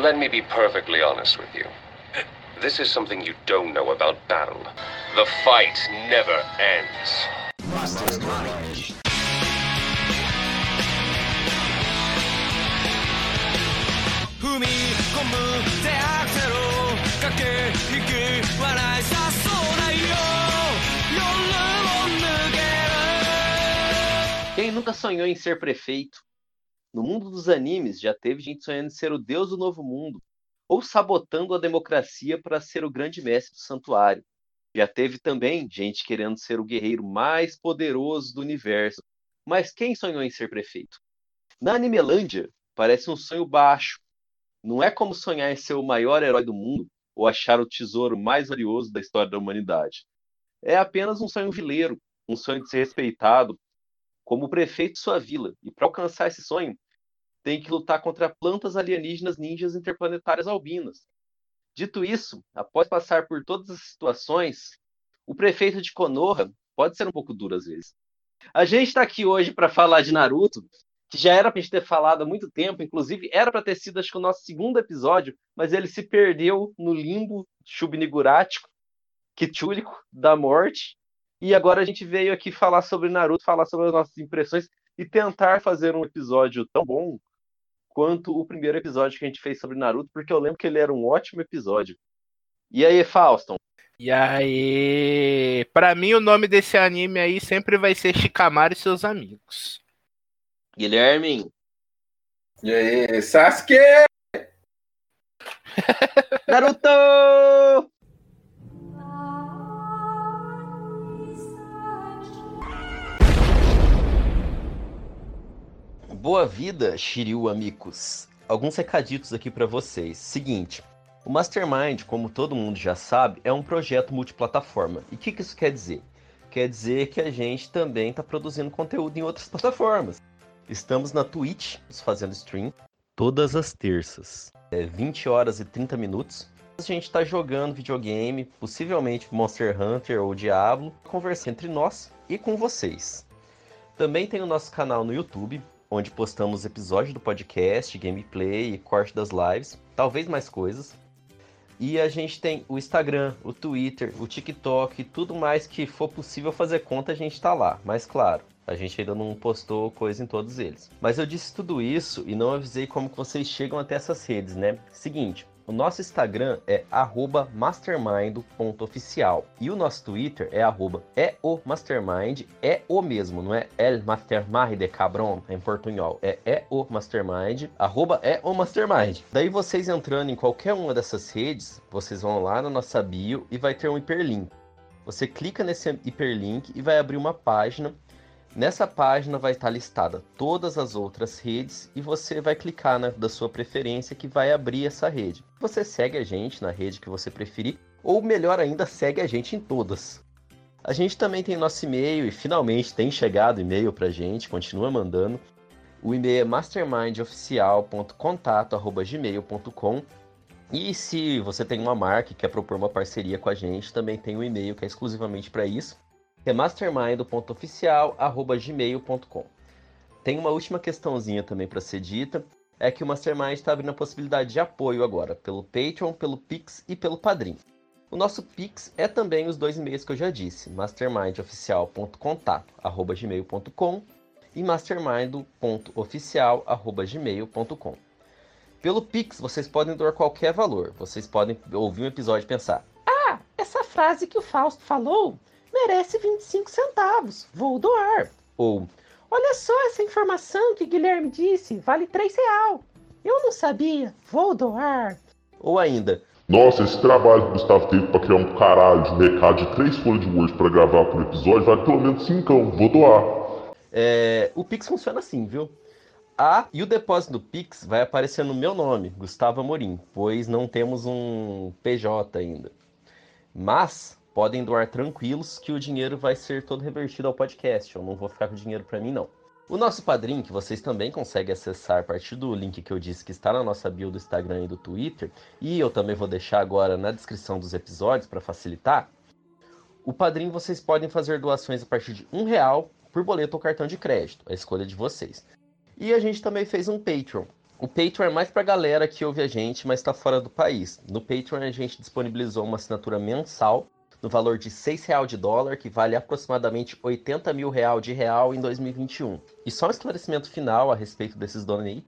Let me be perfectly honest with you. This is something you don't know about battle. The fight never ends. Quem nunca sonhou em ser prefeito? No mundo dos animes já teve gente sonhando em ser o deus do novo mundo, ou sabotando a democracia para ser o grande mestre do santuário. Já teve também gente querendo ser o guerreiro mais poderoso do universo. Mas quem sonhou em ser prefeito? Na Animelândia, parece um sonho baixo. Não é como sonhar em ser o maior herói do mundo ou achar o tesouro mais valioso da história da humanidade. É apenas um sonho vileiro, um sonho de ser respeitado como prefeito de sua vila. E para alcançar esse sonho, tem que lutar contra plantas alienígenas ninjas interplanetárias albinas. Dito isso, após passar por todas as situações, o prefeito de Konoha pode ser um pouco duro às vezes. A gente está aqui hoje para falar de Naruto, que já era para gente ter falado há muito tempo, inclusive era para ter sido acho que o nosso segundo episódio, mas ele se perdeu no limbo subnigurático, quitúrico da morte. E agora a gente veio aqui falar sobre Naruto, falar sobre as nossas impressões e tentar fazer um episódio tão bom quanto o primeiro episódio que a gente fez sobre Naruto, porque eu lembro que ele era um ótimo episódio. E aí, Fauston? E aí, pra mim o nome desse anime aí sempre vai ser Shikamaru e seus amigos. Guilherme? E aí, Sasuke! Naruto! Boa vida, Shiryu amigos. Alguns recaditos aqui para vocês. Seguinte, o Mastermind, como todo mundo já sabe, é um projeto multiplataforma. E o que, que isso quer dizer? Quer dizer que a gente também está produzindo conteúdo em outras plataformas. Estamos na Twitch, fazendo stream, todas as terças. É 20 horas e 30 minutos. A gente está jogando videogame, possivelmente Monster Hunter ou Diablo, conversando entre nós e com vocês. Também tem o nosso canal no YouTube, onde postamos episódios do podcast, gameplay e corte das lives, talvez mais coisas. E a gente tem o Instagram, o Twitter, o TikTok, tudo mais que for possível fazer conta, a gente tá lá. Mas claro, a gente ainda não postou coisa em todos eles. Mas eu disse tudo isso e não avisei como que vocês chegam até essas redes, né? Seguinte, o nosso Instagram é mastermind.oficial e o nosso Twitter é arroba é o é o mesmo, não é el mastermind de cabron em portunhol, é é o mastermind, é. Daí vocês entrando em qualquer uma dessas redes, vocês vão lá na nossa bio e vai ter um hiperlink. Você clica nesse hiperlink e vai abrir uma página Nessa página vai estar listada todas as outras redes e você vai clicar na da sua preferência que vai abrir essa rede. Você segue a gente na rede que você preferir, ou melhor ainda, segue a gente em todas. A gente também tem nosso e-mail e finalmente tem chegado e-mail pra gente, continua mandando. O e-mail é mastermindoficial.contato@gmail.com. E se você tem uma marca e quer propor uma parceria com a gente, também tem um e-mail que é exclusivamente para isso é mastermind.oficial.gmail.com. Tem uma última questãozinha também para ser dita, é que o Mastermind está abrindo a possibilidade de apoio agora, pelo Patreon, pelo Pix e pelo Padrim. O nosso Pix é também os dois e-mails que eu já disse, mastermindoficial.contato.gmail.com e mastermind.oficial.gmail.com. Pelo Pix, vocês podem doar qualquer valor. Vocês podem ouvir um episódio e pensar: Ah, essa frase que o Fausto falou merece 25 centavos. Vou doar. Ou, olha só essa informação que Guilherme disse, vale 3 real. Eu não sabia, vou doar. Ou ainda, Nossa, esse trabalho que o Gustavo teve pra criar um caralho de um recado de três folhas de Word pra gravar por episódio vale pelo menos 5, vou doar. é, o Pix funciona assim, viu? Ah, e o depósito do Pix vai aparecer no meu nome, Gustavo Amorim, pois não temos um PJ ainda. Mas podem doar tranquilos que o dinheiro vai ser todo revertido ao podcast. Eu não vou ficar com dinheiro para mim, não. O nosso padrinho, que vocês também conseguem acessar a partir do link que eu disse que está na nossa bio do Instagram e do Twitter, e eu também vou deixar agora na descrição dos episódios para facilitar. O padrinho vocês podem fazer doações a partir de um real por boleto ou cartão de crédito, a escolha de vocês. E a gente também fez um Patreon. O Patreon é mais pra galera que ouve a gente, mas tá fora do país. No Patreon a gente disponibilizou uma assinatura mensal no valor de R$ real de dólar, que vale aproximadamente 80 mil real de real em 2021. E só um esclarecimento final a respeito desses donate,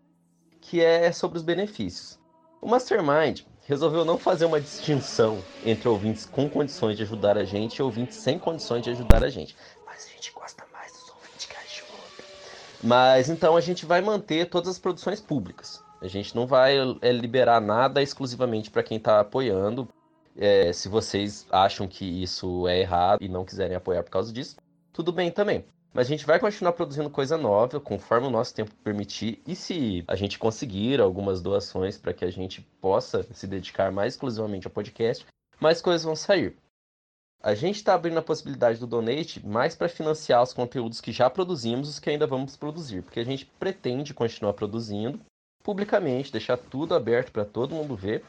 que é sobre os benefícios. O Mastermind resolveu não fazer uma distinção entre ouvintes com condições de ajudar a gente e ouvintes sem condições de ajudar a gente. Mas a gente gosta mais dos ouvintes que ajudam. Mas então a gente vai manter todas as produções públicas. A gente não vai é, liberar nada exclusivamente para quem está apoiando. É, se vocês acham que isso é errado e não quiserem apoiar por causa disso, tudo bem também. Mas a gente vai continuar produzindo coisa nova, conforme o nosso tempo permitir. E se a gente conseguir algumas doações para que a gente possa se dedicar mais exclusivamente ao podcast, mais coisas vão sair. A gente está abrindo a possibilidade do donate mais para financiar os conteúdos que já produzimos e os que ainda vamos produzir, porque a gente pretende continuar produzindo publicamente, deixar tudo aberto para todo mundo ver.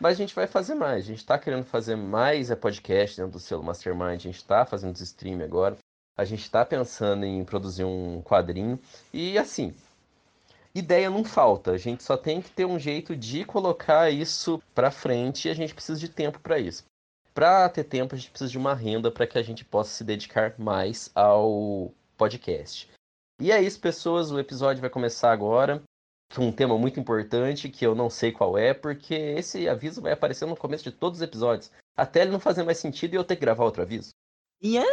Mas a gente vai fazer mais. A gente está querendo fazer mais é podcast dentro do selo Mastermind. A gente está fazendo stream agora. A gente está pensando em produzir um quadrinho. E assim, ideia não falta. A gente só tem que ter um jeito de colocar isso para frente e a gente precisa de tempo para isso. Para ter tempo, a gente precisa de uma renda para que a gente possa se dedicar mais ao podcast. E é isso, pessoas. O episódio vai começar agora um tema muito importante que eu não sei qual é, porque esse aviso vai aparecer no começo de todos os episódios. Até ele não fazer mais sentido e eu ter que gravar outro aviso. Yeah.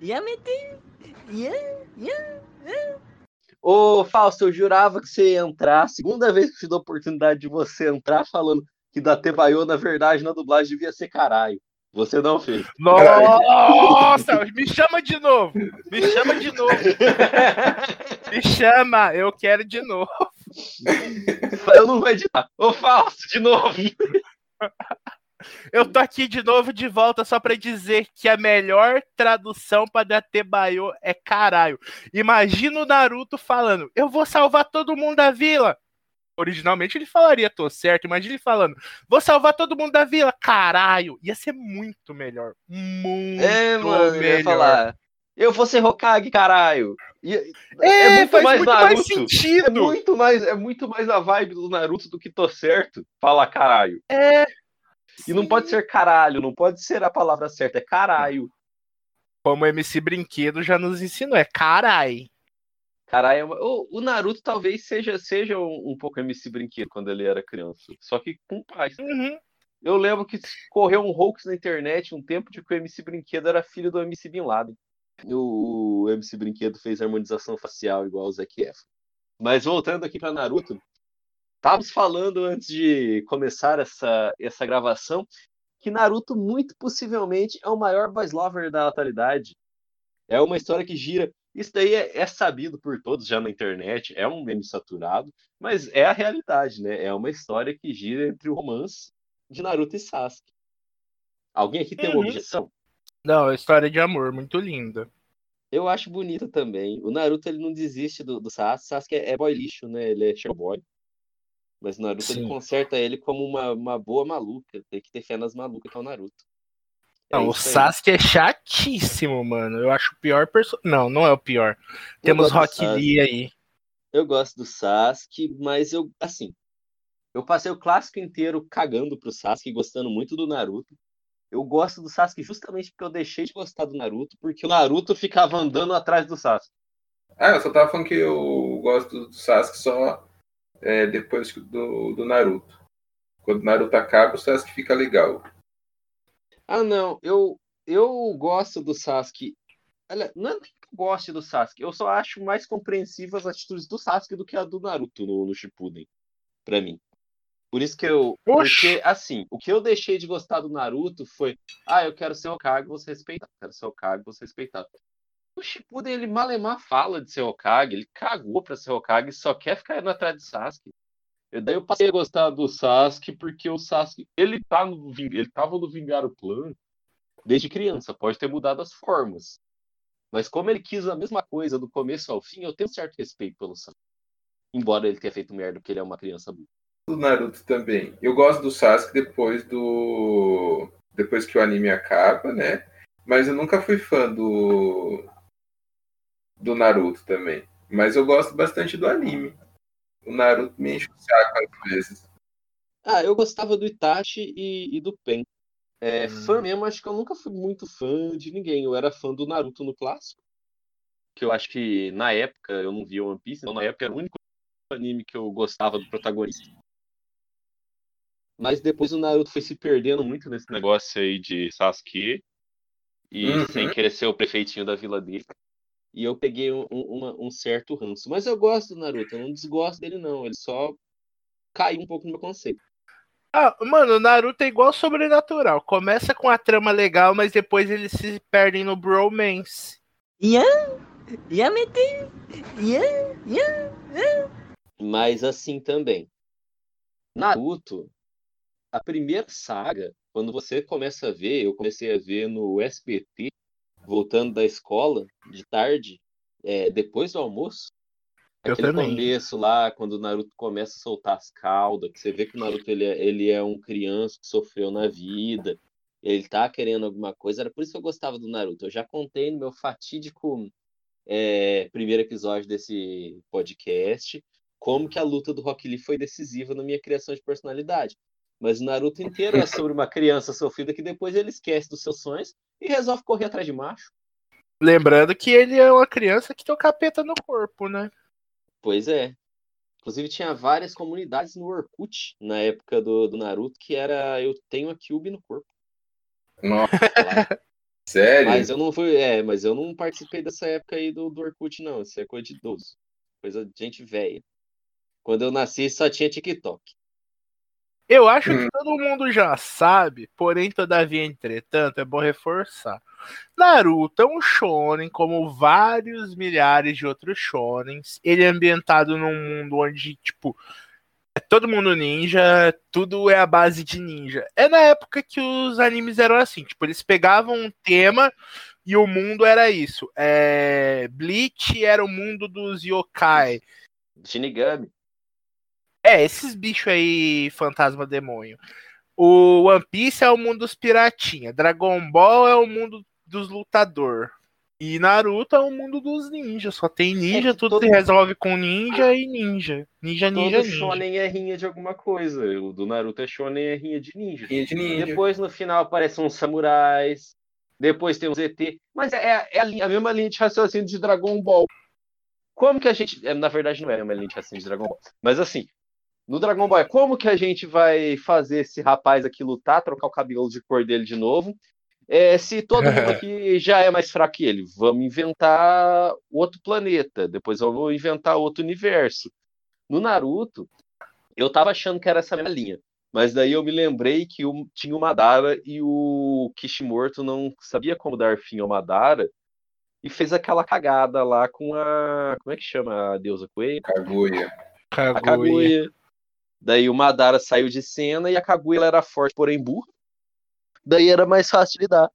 Yamete! Yeah, yeah, yeah. Ô, Fausto, eu jurava que você ia entrar. Segunda vez que eu te dou a oportunidade de você entrar falando que da Tebaiô, na verdade, na dublagem devia ser caralho. Você não fez. Nossa, me chama de novo. Me chama de novo. Me chama, eu quero de novo. Eu não vou editar. Ô, Fausto, de novo. Eu tô aqui de novo de volta só para dizer que a melhor tradução para Datebayo é caralho. Imagina o Naruto falando: "Eu vou salvar todo mundo da vila". Originalmente ele falaria, tô certo. Imagina ele falando: "Vou salvar todo mundo da vila". Caralho, ia ser muito melhor. Muito é, mano, melhor. Eu, falar, eu vou ser Hokage, caralho. É, é, muito, mais, muito Naruto. mais sentido. É muito mais, é muito mais a vibe do Naruto do que tô certo. Fala caralho. É, e não pode ser caralho, não pode ser a palavra certa, é caralho. Como o MC Brinquedo já nos ensinou, é carai. Caralho, é o, o, Naruto talvez seja, seja um, um, pouco MC Brinquedo quando ele era criança. Só que com paz. Uhum. Eu lembro que correu um hoax na internet um tempo de que o MC Brinquedo era filho do MC Bin Laden. O, o MC Brinquedo fez harmonização facial igual o Zac Efron. Mas voltando aqui para Naruto, Estávamos falando antes de começar essa, essa gravação que Naruto muito possivelmente é o maior boys lover da atualidade. É uma história que gira. Isso daí é, é, sabido por todos já na internet, é um meme saturado, mas é a realidade, né? É uma história que gira entre o romance de Naruto e Sasuke. Alguém aqui tem uma uhum. objeção? Não, é história de amor, muito linda. Eu acho bonita também. O Naruto ele não desiste do, do Sasuke. Sasuke é boy lixo, né? Ele é showboy. Mas o Naruto ele conserta ele como uma, uma boa maluca. Tem que ter fé nas malucas que é o Naruto. É não, o Sasuke é chatíssimo, mano. Eu acho o pior personagem. Não, não é o pior. Eu Temos Rock Lee aí. Eu gosto do Sasuke, mas eu, assim, eu passei o clássico inteiro cagando pro Sasuke, gostando muito do Naruto. Eu gosto do Sasuke justamente porque eu deixei de gostar do Naruto, porque o Naruto ficava andando atrás do Sasuke. Ah, eu só tava falando que eu gosto do Sasuke só é, depois do, do Naruto. Quando o Naruto acaba, o Sasuke fica legal. Ah, não. Eu, eu gosto do Sasuke. Olha, não é nem que eu goste do Sasuke. Eu só acho mais compreensivas as atitudes do Sasuke do que a do Naruto no, no Shippuden. Pra mim. Por isso que eu. Porque, assim, o que eu deixei de gostar do Naruto foi. Ah, eu quero ser o Kage, você respeitar. Quero ser o Kage, você respeitar. O Shippuden, ele malemar fala de ser Hokage, ele cagou pra ser Hokage, só quer ficar indo atrás de Sasuke. E daí eu passei a gostar do Sasuke, porque o Sasuke, ele, tá no, ele tava no Vingar o Clã desde criança, pode ter mudado as formas. Mas como ele quis a mesma coisa do começo ao fim, eu tenho certo respeito pelo Sasuke. Embora ele tenha feito merda porque ele é uma criança boa. Do Naruto também. Eu gosto do Sasuke depois do. Depois que o anime acaba, né? Mas eu nunca fui fã do do Naruto também. Mas eu gosto bastante do anime. o Naruto me enche o saco às vezes. Ah, eu gostava do Itachi e, e do Pen. É, Hum. Fã mesmo, acho que eu nunca fui muito fã de ninguém. Eu era fã do Naruto no clássico. Que eu acho que na época eu não via One Piece, então na época era o único anime que eu gostava do protagonista. Mas depois o Naruto foi se perdendo muito nesse negócio aí de Sasuke. E Uhum. sem querer ser o prefeitinho da vila dele. E eu peguei um, um- uma- um certo ranço. Mas eu gosto do Naruto, eu não desgosto dele, não. Ele só caiu um pouco no meu conceito. Ah, mano, o Naruto é igual sobrenatural. Começa com a trama legal, mas depois eles se perdem no bromance. Ian? Yamete? Ian? Ian? Mas assim também. Naruto, a primeira saga, quando você começa a ver, eu comecei a ver no SBT, voltando da escola, de tarde, é, depois do almoço. Eu Aquele também. começo lá, quando o Naruto começa a soltar as caudas, que você vê que o Naruto ele é, ele é um criança que sofreu na vida, ele tá querendo alguma coisa, era por isso que eu gostava do Naruto. Eu já contei no meu fatídico é, primeiro episódio desse podcast como que a luta do Rock Lee foi decisiva na minha criação de personalidade. Mas o Naruto inteiro é sobre uma criança sofrida que depois ele esquece dos seus sonhos e resolve correr atrás de macho. Lembrando que ele é uma criança que tem o capeta no corpo, né? Pois é. Inclusive tinha várias comunidades no Orkut na época do, do Naruto que era eu tenho a Kyubi no corpo. Nossa, sério? Mas eu não fui, é, mas eu não participei dessa época aí do, do Orkut não, isso é coisa de idoso. Coisa de gente velha. Quando eu nasci só tinha TikTok. Eu acho Hum. que todo mundo já sabe, porém, todavia, entretanto, é bom reforçar. Naruto é um shonen, como vários milhares de outros shonens. Ele é ambientado num mundo onde, tipo, é todo mundo ninja, tudo é a base de ninja. É na época que os animes eram assim, tipo, eles pegavam um tema e o mundo era isso. É... Bleach era o mundo dos yokai. Shinigami. É, esses bichos aí, fantasma demônio. O One Piece é o mundo dos piratinha. Dragon Ball é o mundo dos lutador. E Naruto é o mundo dos ninjas. Só tem ninja, É tudo todo- se resolve com ninja e ninja. Ninja, ninja, Todo ninja. shonen é rinha de alguma coisa. O do Naruto é shonen é rinha de ninja. Rinha de ninja. Depois no final aparecem uns samurais. Depois tem os ET. Mas é, é a, linha- a mesma linha de raciocínio de Dragon Ball. Como que a gente. é, Na verdade, não é a mesma linha de raciocínio de Dragon Ball. Mas assim, no Dragon Ball, como que a gente vai fazer esse rapaz aqui lutar, trocar o cabelo de cor dele de novo? É, se todo mundo aqui já é mais fraco que ele, vamos inventar outro planeta, depois vamos inventar outro universo. No Naruto, eu tava achando que era essa mesma linha. Mas daí eu me lembrei que o- tinha o Madara e o Kishimoto não sabia como dar fim ao Madara e fez aquela cagada lá com a. Como é que chama a deusa Coelho? Kaguya. A Kaguya. Daí o Madara saiu de cena e a Kaguya ela era forte, porém burra. Daí era mais fácil de lidar.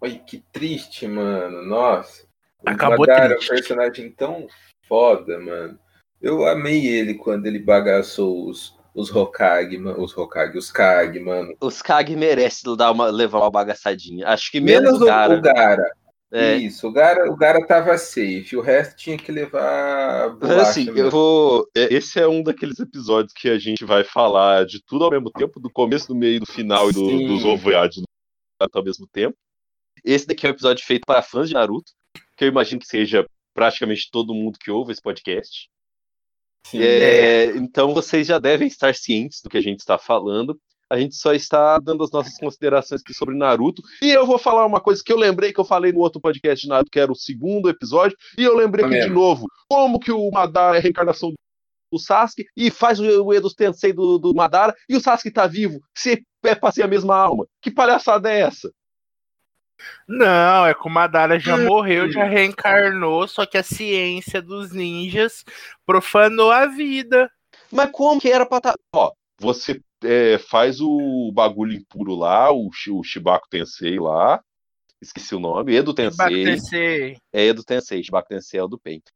Olha, que triste, mano. Nossa. O Acabou Madara é um triste. personagem tão foda, mano. Eu amei ele quando ele bagaçou os, os Hokage, mano. Os Hokage, os Kage, mano. Os Kag merecem dar uma, levar uma bagaçadinha. Acho que menos, Menos o Gara. o Gara. É. Isso, o Gara, o Gara tava safe. O resto tinha que levar bolacha assim, mesmo. eu vou. é, Esse é um daqueles episódios que a gente vai falar de tudo ao mesmo tempo, do começo, do meio, do final e do, dos ovoiades ao mesmo tempo. Esse daqui é um episódio feito para fãs de Naruto, que eu imagino que seja praticamente todo mundo que ouve esse podcast. Sim. É, então vocês já devem estar cientes do que a gente está falando. A gente só está dando as nossas considerações aqui sobre Naruto. E eu vou falar uma coisa que eu lembrei que eu falei no outro podcast de Naruto, que era o segundo episódio. E eu lembrei aqui de novo como que o Madara é a reencarnação do Sasuke e faz o, Edo Tensei do, do Madara. E o Sasuke tá vivo. Se é pra ser a mesma alma. Que palhaçada é essa? Não, é que o Madara já Hum. morreu, já reencarnou, só que a ciência dos ninjas profanou a vida. Mas como que era pra tá. Ó, você é, faz o bagulho impuro lá, o, o Shibaku Tensei lá. Esqueci o nome, Edo Tensei. Tensei. É Edo Tensei, Shibaku Tensei é o do peito.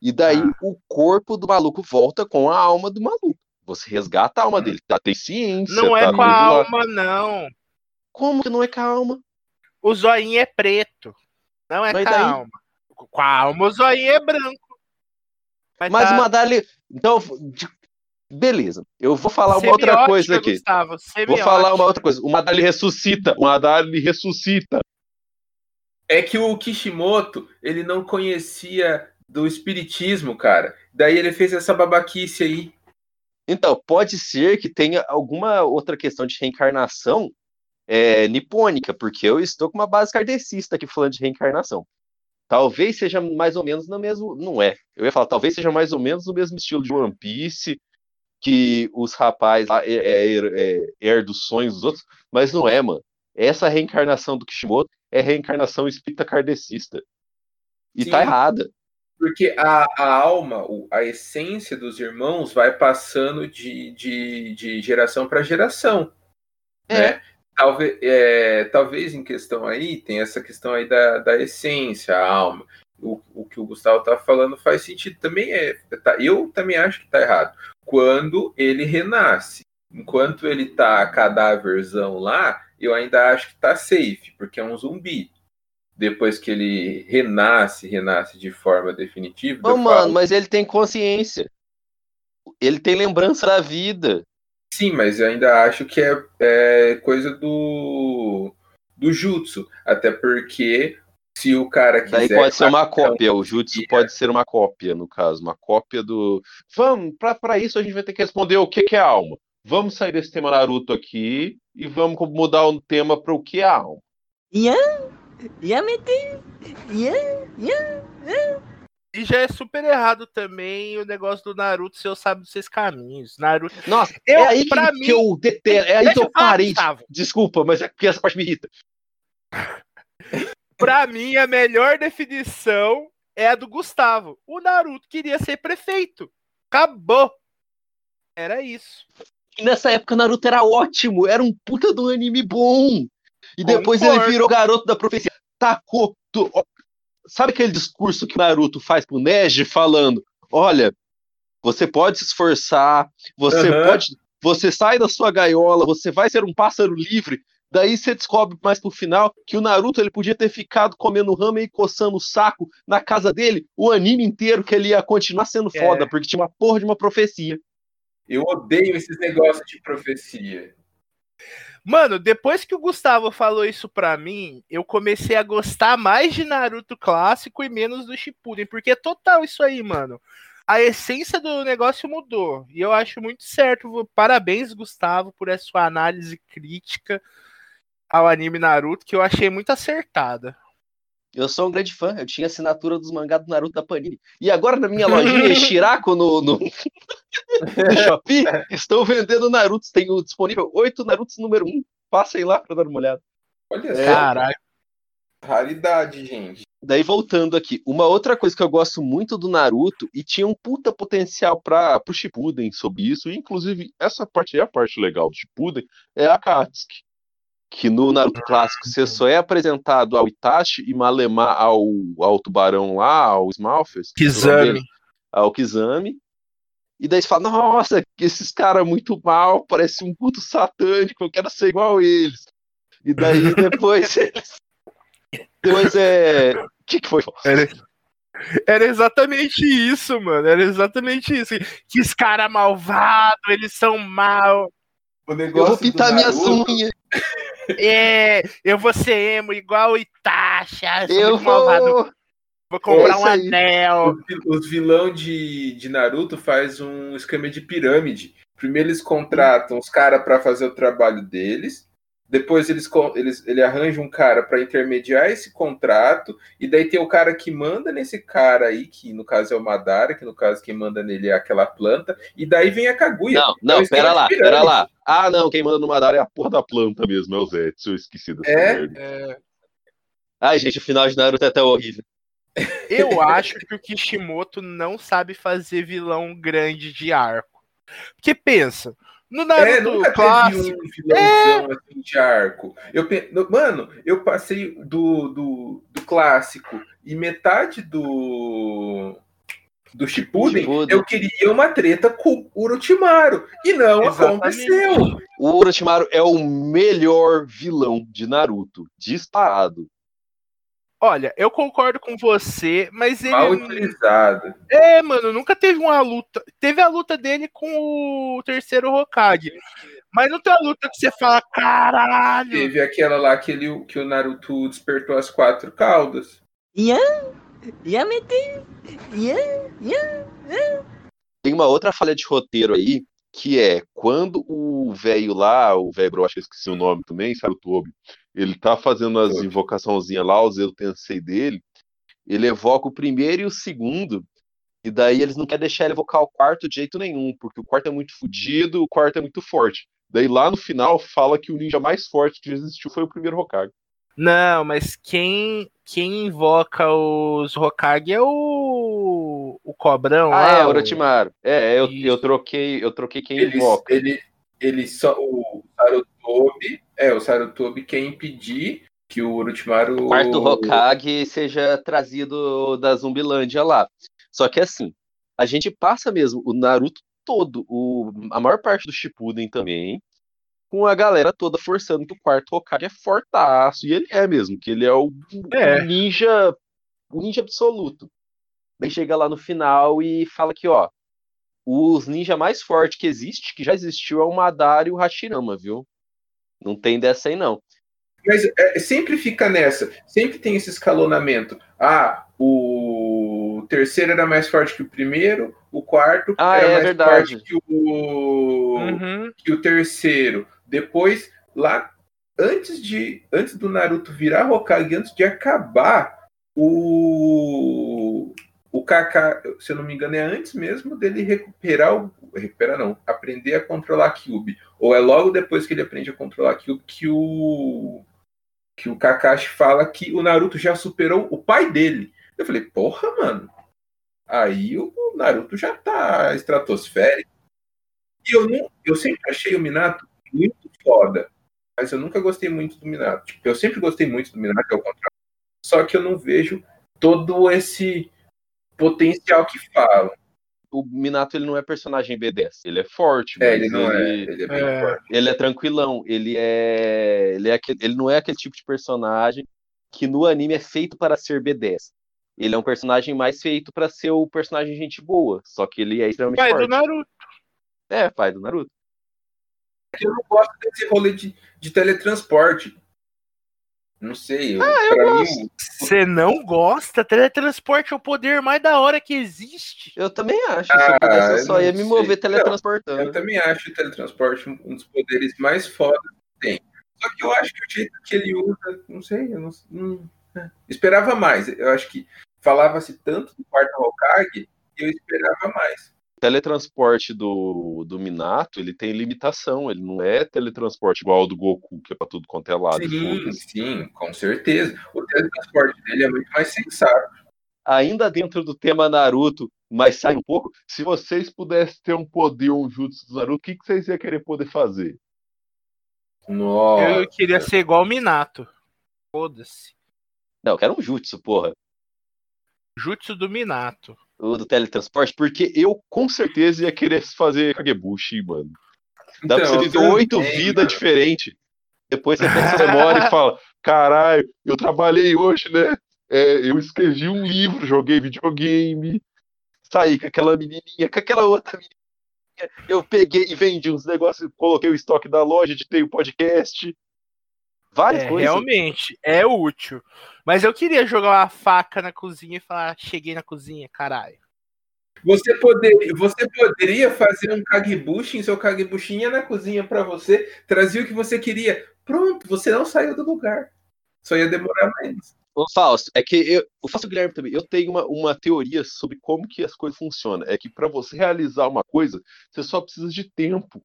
E daí Ah. o corpo do maluco volta com a alma do maluco. Você resgata a alma dele. Tá, tem ciência. Não é tá com a tudo lá. alma, não. Como que não é com a alma? O zoinho é preto. Não é Mas com a alma. Com a alma, o zoinho é branco. Mas tá o Madali. Então, de- beleza. Eu vou falar uma outra coisa aqui. Gustavo, Vou falar uma outra coisa. O Madali ressuscita. O Madali ressuscita. É que o Kishimoto, ele não conhecia do espiritismo, cara. Daí ele fez essa babaquice aí. Então, pode ser que tenha alguma outra questão de reencarnação é, nipônica, porque eu estou com uma base kardecista aqui falando de reencarnação. Talvez seja mais ou menos no mesmo. Não é. Eu ia falar, talvez seja mais ou menos no mesmo estilo de One Piece, que os rapazes é, é, é, é dos sonhos dos outros, mas não é, mano. Essa reencarnação do Kishimoto é reencarnação espírita kardecista. E Sim. tá errada. Porque a, a alma, a essência dos irmãos vai passando de, de, de geração para geração. É. Né? Talvez, é, talvez em questão aí, tem essa questão aí da, da essência, a alma. O, o que o Gustavo tá falando faz sentido. Também é. tá- eu também acho que tá errado. Quando ele renasce. Enquanto ele tá cadáverzão lá, eu ainda acho que tá safe, porque é um zumbi. Depois que ele renasce, renasce de forma definitiva. Ô, eu mano, falo, mas ele tem consciência. Ele tem lembrança da vida. Sim, mas eu ainda acho que é, é coisa do, do jutsu. Até porque se o cara quiser. Daí pode ser uma cópia. O Jutsu pode ser uma cópia, no caso. Uma cópia do. Vamos, pra, pra isso a gente vai ter que responder o que, que é alma. Vamos sair desse tema Naruto aqui e vamos mudar o tema para o que é alma. Ian? Yamete? Ian? Ian? E já é super errado também o negócio do Naruto ser o sábio dos seis caminhos. Naruto. Nossa, Eu, é aí que, pra que mim- eu detesto. É aí que eu eu falar, parei. Desculpa, mas é porque essa parte me irrita. Pra mim, a melhor definição é a do Gustavo. O Naruto queria ser prefeito. Acabou. Era isso. E nessa época Naruto era ótimo, era um puta do anime bom. E depois Concordo. ele virou garoto da profecia. Tacou. tu- Sabe aquele discurso que o Naruto faz pro Neji falando: Olha, você pode se esforçar, você Aham. pode. Você sai da sua gaiola, você vai ser um pássaro livre. Daí você descobre mais pro final que o Naruto ele podia ter ficado comendo ramen e coçando o saco na casa dele o anime inteiro, que ele ia continuar sendo É. foda, porque tinha uma porra de uma profecia. Eu odeio esses negócios de profecia. Mano, depois que o Gustavo falou isso pra mim, eu comecei a gostar mais de Naruto clássico e menos do Shippuden, porque é total isso aí, mano. A essência do negócio mudou. E eu acho muito certo. Parabéns, Gustavo, por essa sua análise crítica ao anime Naruto, que eu achei muito acertada. Eu sou um grande fã, eu tinha assinatura dos mangá do Naruto da Panini. E agora na minha lojinha Shirako no, no, no Shopee, estão vendendo Narutos. Tenho disponível oito Narutos número 1. Passem lá pra dar uma olhada. Olha É. só, Caralho. raridade, gente. Daí voltando aqui, uma outra coisa que eu gosto muito do Naruto e tinha um puta potencial para pro Shippuden sobre isso, e inclusive essa parte é a parte legal do Shippuden, é a Akatsuki. Que no Naruto clássico você só é apresentado ao Itachi e Malemar ao, ao tubarão lá, ao Smalfers. Kizami. ao Kizami. E daí você fala, nossa, que esses caras muito mal, parece um culto satânico, eu quero ser igual a eles. E daí depois eles. Depois é. O que, que foi? Era, era exatamente isso, mano. Era exatamente isso. Que os caras malvados, eles são mal. O Eu negócio vou pintar minhas unhas. É, eu vou ser emo igual sou Eu malvado. vou. Vou comprar É um aí. anel. Os vilão de, de Naruto faz um esquema de pirâmide. Primeiro eles contratam os caras para fazer o trabalho deles. Depois eles, eles ele arranja um cara para intermediar esse contrato. E daí tem o cara que manda nesse cara aí, que no caso é o Madara, que no caso quem manda nele é aquela planta. E daí vem a Kaguya. Não, É não, esquema pera lá, pirâmide. pera lá. Ah, não, quem manda no Madara é a porra da planta mesmo, é o Zetsu, eu esqueci dessa É? merda. Ai, gente, o final de Naruto é até horrível. Eu acho que o Kishimoto não sabe fazer vilão grande de arco. Porque pensa, no É, Naruto nunca clássico. teve um vilãozão assim de arco. Eu, mano, eu passei do, do, do clássico e metade do do Shippuden, Shippuden. eu queria uma treta com o Orochimaru. E não Exatamente. aconteceu. O Orochimaru é o melhor vilão de Naruto, disparado. Olha, eu concordo com você, mas ele. Mal utilizado. É, mano, nunca teve uma luta. Teve a luta dele com o terceiro Hokage. Mas não tem a luta que você fala, caralho. Teve aquela lá que, ele, que o Naruto despertou as quatro caudas. Ian, Yamete, Ian, Ian. Tem uma outra falha de roteiro aí, que é quando o velho lá, o velho bro, acho que eu esqueci o nome também, sabe o Tobi, ele tá fazendo as invocaçãozinhas lá, os eu tensei dele, ele evoca o primeiro e o segundo, e daí eles não querem deixar ele evocar o quarto de jeito nenhum, porque o quarto é muito fodido, o quarto é muito forte. Daí lá no final fala que o ninja mais forte que existiu foi o primeiro Hokage. Não, mas quem, quem invoca os Hokage é o. O Cobrão Ah, lá. é, o- Orochimaru. É, eu, Isso. eu troquei, eu troquei quem Ele, invoca. ele, ele só. O Sarutobi. É, o Sarutobi quer impedir que o Orochimaru. o quarto Hokage seja trazido da Zumbilândia lá. Só que assim, a gente passa mesmo o Naruto todo, o, a maior parte do Shippuden também, com a galera toda forçando que o quarto Hokage é fortaço, e ele é mesmo, que ele é o, o É. ninja, o ninja absoluto. Daí chega lá no final e fala que, ó, os ninja mais fortes que existe, que já existiu, é o Madara e o Hashirama, viu? Não tem dessa aí, não. Mas é, sempre fica nessa. Sempre tem esse escalonamento. Ah, o terceiro era mais forte que o primeiro, o quarto Ah, era é mais verdade. forte que o, Uhum. que o terceiro. Depois, lá, antes de antes do Naruto virar Hokage, antes de acabar, o o Kaká, se eu não me engano, é antes mesmo dele recuperar o. Recuperar não, aprender a controlar a Kyuubi. Ou é logo depois que ele aprende a controlar a Kyuubi que o. Que o Kakashi fala que o Naruto já superou o pai dele. Eu falei, porra, mano. Aí o Naruto já tá estratosférico. E eu, não, eu sempre achei o Minato muito foda. Mas eu nunca gostei muito do Minato. Tipo, eu sempre gostei muito do Minato, ao contrário. Só que eu não vejo todo esse potencial que falam. O Minato ele não é personagem B10, ele é forte, É, ele não é. ele, Ele é bem É. forte. ele é tranquilão, ele é ele é aquele, ele não é aquele tipo de personagem que no anime é feito para ser B10. Ele é um personagem mais feito para ser o personagem gente boa, só que ele é extremamente Pai forte. do Naruto. É, pai do Naruto. Eu não gosto desse rolê de, de teletransporte. Não sei. Eu, Ah, eu gosto. mim, Você não gosta? Teletransporte é o poder mais da hora que existe. Eu também acho. Se eu Ah, pudesse, eu só não ia me sei. mover Não, teletransportando. Eu também acho o teletransporte um um dos poderes mais fodas que tem. Só que eu acho que o jeito que ele usa, não sei, eu não, não- é. esperava mais. Eu acho que falava-se tanto do quarto Hokage que eu esperava mais. O teletransporte do, do Minato, ele tem limitação, ele não é teletransporte igual ao do Goku, que é pra tudo quanto é lado. Sim, sim, com certeza. O teletransporte dele é muito mais sensato. ainda dentro do tema Naruto, mas sai um pouco. Se vocês pudessem ter um poder, um jutsu do Naruto, o que, que vocês iam querer poder fazer? Nossa. Eu queria ser igual o Minato. Foda-se. Não, eu quero um jutsu, porra. Jutsu do Minato. O do teletransporte, porque eu com certeza ia querer fazer Kagebushi, mano. Dá pra Então, você eu viver oito vidas diferentes. Depois você pensa na memória e fala: caralho, eu trabalhei hoje, né? É, eu escrevi um livro, joguei videogame, saí com aquela menininha, com aquela outra menininha. Eu peguei e vendi uns negócios, coloquei o estoque da loja, editei o podcast. Várias É, coisas. realmente, é útil. Mas eu queria jogar uma faca na cozinha e falar, cheguei na cozinha, caralho. Você, poder, você poderia fazer um Kagebushin, seu Kagebushin ia na cozinha pra você, trazia o que você queria. Pronto, você não saiu do lugar. Só ia demorar menos. Ô, Fausto, é que eu, o Fausto Guilherme também, eu tenho uma, uma teoria sobre como que as coisas funcionam. É que para você realizar uma coisa, você só precisa de tempo.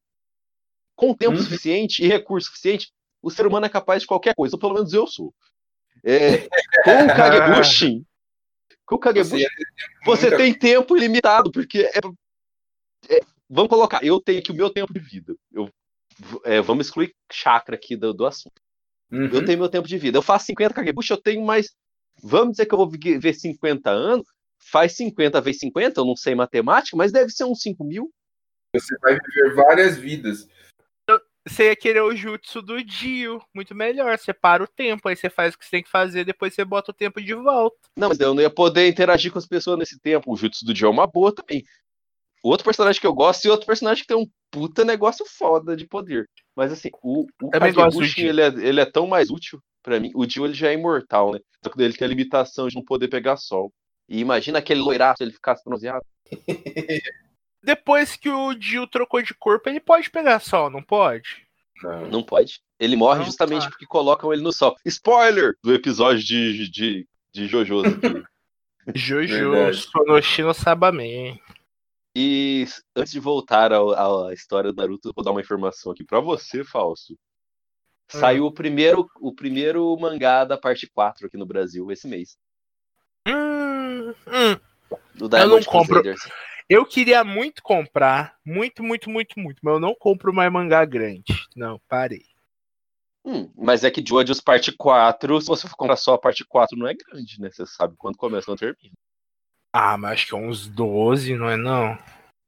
Com tempo Uhum. suficiente e recurso suficiente, o ser humano é capaz de qualquer coisa, ou pelo menos eu sou. É, com o Kagebushin, com o Você Kagebushin, ia ter você tem tempo ilimitado, porque é- é- vamos colocar, eu tenho aqui o meu tempo de vida. Eu, é, vamos excluir chakra aqui do, do assunto. Uhum. Eu tenho meu tempo de vida. Eu faço 50 Kagebushi, eu tenho mais. Vamos dizer que eu vou vi- ver 50 anos. Faz 50 vezes 50, eu não sei matemática, mas deve ser uns 5 mil. Você vai viver várias vidas. Você ia querer o jutsu do Dio. Muito melhor. Você para o tempo, aí você faz o que você tem que fazer, depois você bota o tempo de volta. Não, mas eu não ia poder interagir com as pessoas nesse tempo. O Jutsu do Dio é uma boa também. Outro personagem que eu gosto e outro personagem que tem um puta negócio foda de poder. Mas assim, o, o Dio. ele é, ele é tão mais útil pra mim. O Dio ele já é imortal, né? Só que ele tem a limitação de não poder pegar sol. E imagina aquele loiraço, ele ficasse bronzeado. Depois que o Dio trocou de corpo, ele pode pegar sol, não pode? Não. Não pode. Ele morre Não, justamente tá. porque colocam ele no sol. Spoiler do episódio de, de, de. Jojo, Verdade. Sonoshino Sabamen. E antes de voltar à história do Naruto, eu vou dar uma informação aqui pra você, Falso. Saiu o primeiro, o primeiro mangá da parte 4 aqui no Brasil esse mês. Hum, hum. Do Diamond compro. Crusaders. Eu queria muito comprar, muito, muito, muito, muito, mas eu não compro mais mangá grande. Não, parei. Hum, mas é que Jojo's parte 4, se você for comprar só a parte 4, não é grande, né? Você sabe quando começa e quando termina. Ah, mas acho que é uns 12, não é não?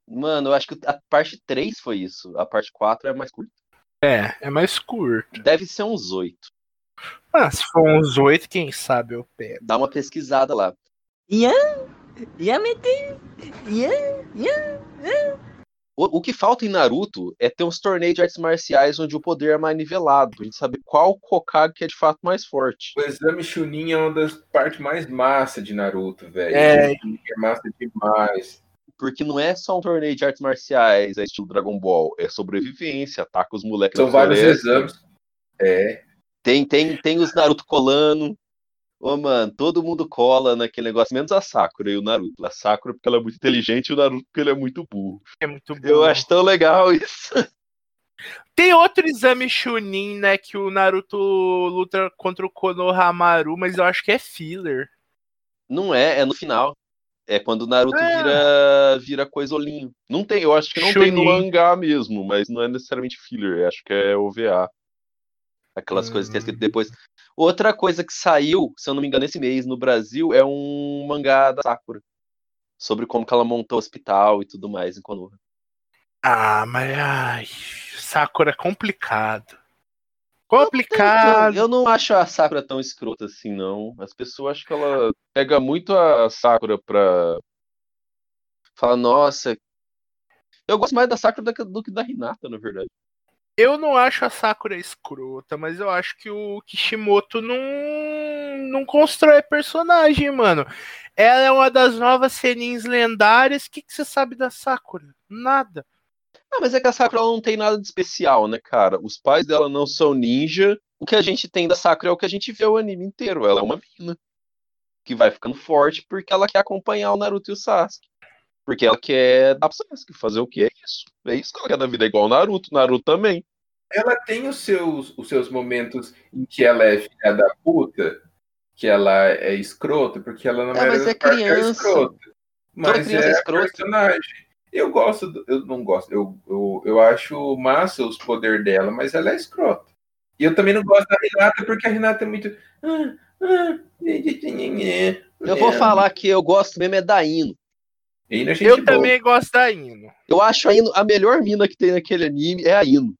Mano, eu acho que a parte 3 foi isso. A parte 4 é mais curta. É, é mais curto. Deve ser uns 8. Ah, se for uns 8, quem sabe eu pego. Dá uma pesquisada lá. Ian? Ian? O, o que falta em Naruto é ter uns torneios de artes marciais onde o poder é mais nivelado, pra gente saber qual Hokage que é de fato mais forte. O exame Chunin é uma das partes mais massa de Naruto, velho. É. É massa demais. Porque não é só um torneio de artes marciais, é estilo Dragon Ball, é sobrevivência, ataca os moleques São vários floresta. exames. É. Tem, tem, tem os Naruto colando. Ô, mano, todo mundo cola naquele negócio, menos a Sakura e o Naruto. A Sakura porque ela é muito inteligente e o Naruto porque ele é muito burro. É muito bom. Eu acho tão legal isso. Tem outro exame Chunin, né, que o Naruto luta contra o Konohamaru, mas eu acho que é filler. Não é, é no final. É quando o Naruto Ah. vira, vira coisolinho. Não tem, eu acho que não tem no Chunin. mangá mesmo, mas não é necessariamente filler, acho que é OVA. Aquelas coisas que é Hum. escrito depois. Outra coisa que saiu, se eu não me engano, esse mês no Brasil é um mangá da Sakura. Sobre como que ela montou o hospital e tudo mais em Konoha. Ah, mas ai, Sakura é complicado. Complicado. eu não acho a Sakura tão escrota assim, não. As pessoas acham que ela pega muito a Sakura pra. Fala, nossa. Eu gosto mais da Sakura do que- da Hinata, na verdade. Eu não acho a Sakura escrota, mas eu acho que o Kishimoto não, não constrói personagem, mano. Ela é uma das novas Senins lendárias. O que, que você sabe da Sakura? Nada. Ah, mas é que a Sakura não tem nada de especial, né, cara? Os pais dela não são ninja. O que a gente tem da Sakura é o que a gente vê o anime inteiro. Ela é uma mina que vai ficando forte porque ela quer acompanhar o Naruto e o Sasuke. Porque ela quer dar pro Sasuke fazer o que é isso. É isso que ela quer da vida, é igual o Naruto. Naruto também. Ela tem os seus, os seus momentos em que ela é filha da puta, que ela é escrota, porque ela não É, mas é criança. escrota. Mas criança é é personagem. Eu gosto, do- eu não gosto, eu, eu, eu acho massa os poderes dela, mas ela é escrota. E eu também não gosto da Renata, porque a Renata é muito. "Ah, ah, Eu vou é." falar que eu gosto mesmo é da Ino. Gente Eu boa. também gosto da Ino. Eu acho a Ino, a melhor mina que tem naquele anime é a Ino.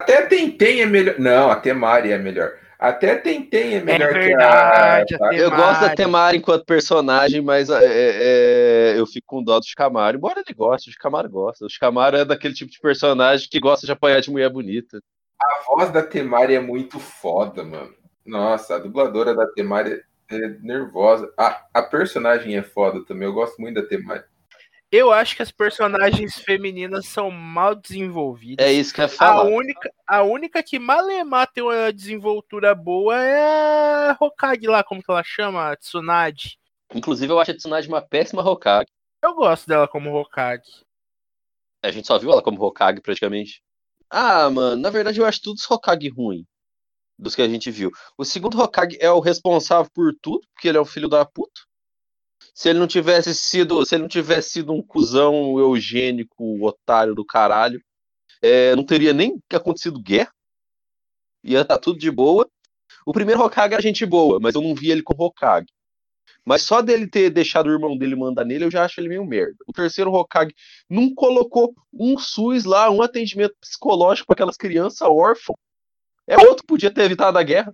Até Tentem é melhor. Não, até Mari é melhor. Até Tentem é melhor que verdade, a. a Eu gosto da Temari. Temari enquanto personagem, mas é, é, eu fico com dó do Shikamaru. Embora ele goste, o Shikamaru gosta. O Shikamaru é daquele tipo de personagem que gosta de apanhar de mulher bonita. A voz da Temari é muito foda, mano. Nossa, a dubladora da Temari é nervosa. A, a personagem é foda também. Eu gosto muito da Temari. Eu acho que as personagens femininas são mal desenvolvidas. É isso que eu ia A falar. única, a única que Malemar tem uma desenvoltura boa é a Hokage lá, como que ela chama? A Tsunade. Inclusive, eu acho a Tsunade uma péssima Hokage. Eu gosto dela como Hokage. A gente só viu ela como Hokage praticamente. Ah, mano, na verdade eu acho todos Hokage ruim. Dos que a gente viu. O segundo Hokage é o responsável por tudo, porque ele é um filho da puta. Se ele não tivesse sido, se ele não tivesse sido um cuzão eugênico, otário do caralho, é, não teria nem acontecido guerra. Ia estar tudo de boa. O primeiro Hokage era gente boa, mas eu não vi ele como Hokage. Mas só dele ter deixado o irmão dele mandar nele, eu já acho ele meio merda. O terceiro Hokage não colocou um SUS lá, um atendimento psicológico para aquelas crianças órfãs. É outro que podia ter evitado a guerra.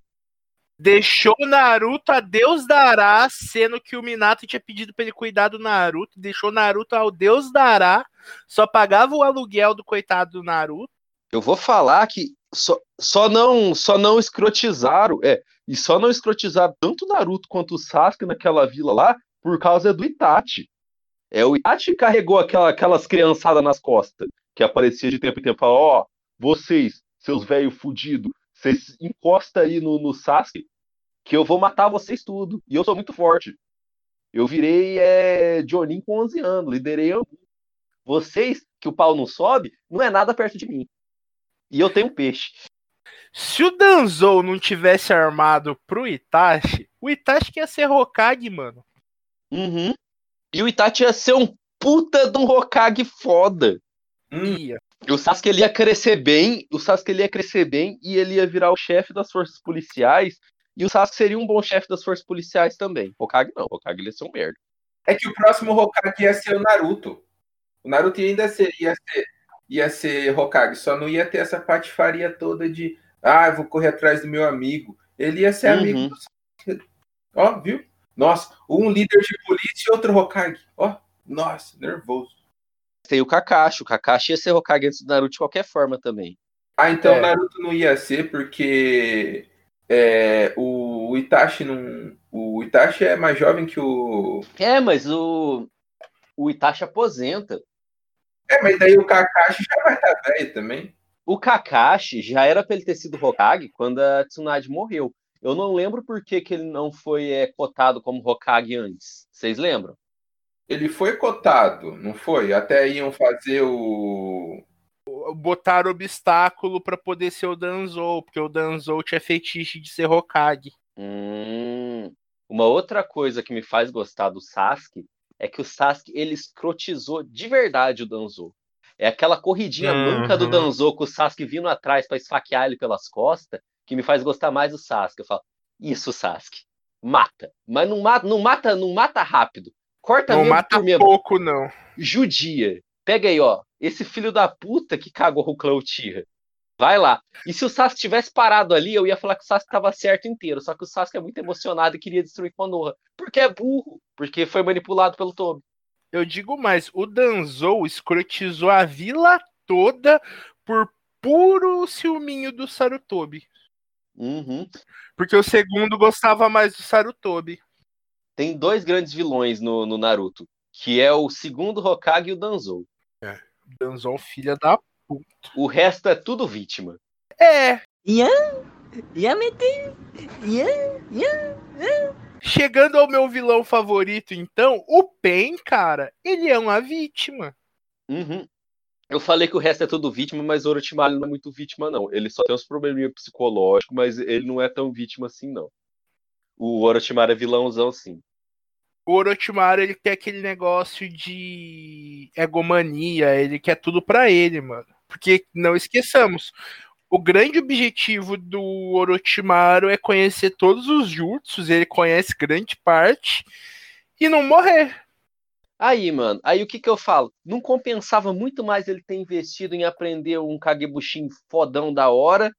Deixou o Naruto a Deus dará, sendo que o Minato tinha pedido pra ele cuidar do Naruto. Deixou Naruto ao Deus dará, só pagava o aluguel do coitado do Naruto. Eu vou falar que só, só não só não escrotizaram, é, e só não escrotizaram tanto o Naruto quanto o Sasuke naquela vila lá por causa do Itachi. É, o Itachi carregou aquela, aquelas criançadas nas costas, que aparecia de tempo em tempo, ó, vocês, seus velhos fudidos, vocês encosta aí no, no Sasuke, que eu vou matar vocês tudo. E eu sou muito forte. Eu virei é, Jonin com 11 anos, liderei a Vocês, que o pau não sobe, não é nada perto de mim. E eu tenho peixe. Se o Danzou não tivesse armado pro Itachi, o Itachi ia ser Hokage, mano. Uhum. E o Itachi ia ser um puta de um Hokage foda. Hum, Ia. E o Sasuke ele ia crescer bem, o Sasuke ele ia crescer bem e ele ia virar o chefe das forças policiais. E o Sasuke seria um bom chefe das forças policiais também. Hokage não, Hokage ele ia ser um merda. É que o próximo Hokage ia ser o Naruto. O Naruto ainda ser, ia, ser, ia ser Hokage, só não ia ter essa patifaria toda de ah, eu vou correr atrás do meu amigo. Ele ia ser Uhum. amigo do Sasuke. Ó, viu? Nossa, um líder de polícia e outro Hokage. Ó, nossa, nervoso. Tem o Kakashi, o Kakashi ia ser Hokage antes do Naruto de qualquer forma também. Ah, então É. o Naruto não ia ser porque é, o, Itachi não. O Itachi é mais jovem que o. É, mas o o Itachi aposenta. É, mas daí o Kakashi já vai estar velho também. O Kakashi já era pra ele ter sido Hokage quando a Tsunade morreu. Eu não lembro por que, que ele não foi é, cotado como Hokage antes. Vocês lembram? Ele foi cotado, não foi? Até iam fazer o. Botaram obstáculo pra poder ser o Danzou, porque o Danzou tinha fetiche de ser Hokage. Hum, uma outra coisa que me faz gostar do Sasuke é que o Sasuke ele escrotizou de verdade o Danzo. É aquela corridinha Uhum. manca do Danzo com o Sasuke vindo atrás pra esfaquear ele pelas costas que me faz gostar mais do Sasuke. Eu falo, isso, Sasuke, mata. Mas não mata, não mata, não mata rápido. Corta Não mata por pouco, não. Judia. Pega aí, ó. Esse filho da puta que cagou o Clã Uchiha. Vai lá. E se o Sasuke tivesse parado ali, eu ia falar que o Sasuke tava certo inteiro. Só que o Sasuke é muito emocionado e queria destruir Konoha. Porque é burro. Porque foi manipulado pelo Tobi. Eu digo mais, o Danzou escrotizou a vila toda por puro ciúminho do Sarutobi. Uhum. Porque o segundo gostava mais do Sarutobi. Tem dois grandes vilões no, no Naruto. Que é o segundo Hokage e o Danzou. Danzou, filha da. O resto é tudo vítima. É, Ian? Yamete? Ian? Ian? chegando ao meu vilão favorito, então, o Pen, cara, ele é uma vítima. Uhum. Eu falei que o resto é tudo vítima, mas o Orochimaru não é muito vítima, não. Ele só tem uns probleminha psicológicos, mas ele não é tão vítima assim, não. O Orochimaru é vilãozão, sim. O Orochimaru, ele tem aquele negócio de egomania, ele quer tudo pra ele, mano. Porque, não esqueçamos, o grande objetivo do Orochimaru é conhecer todos os jutsus, ele conhece grande parte, e não morrer. Aí, mano, aí o que que eu falo? Não compensava muito mais ele ter investido em aprender um Kagebushin fodão da hora,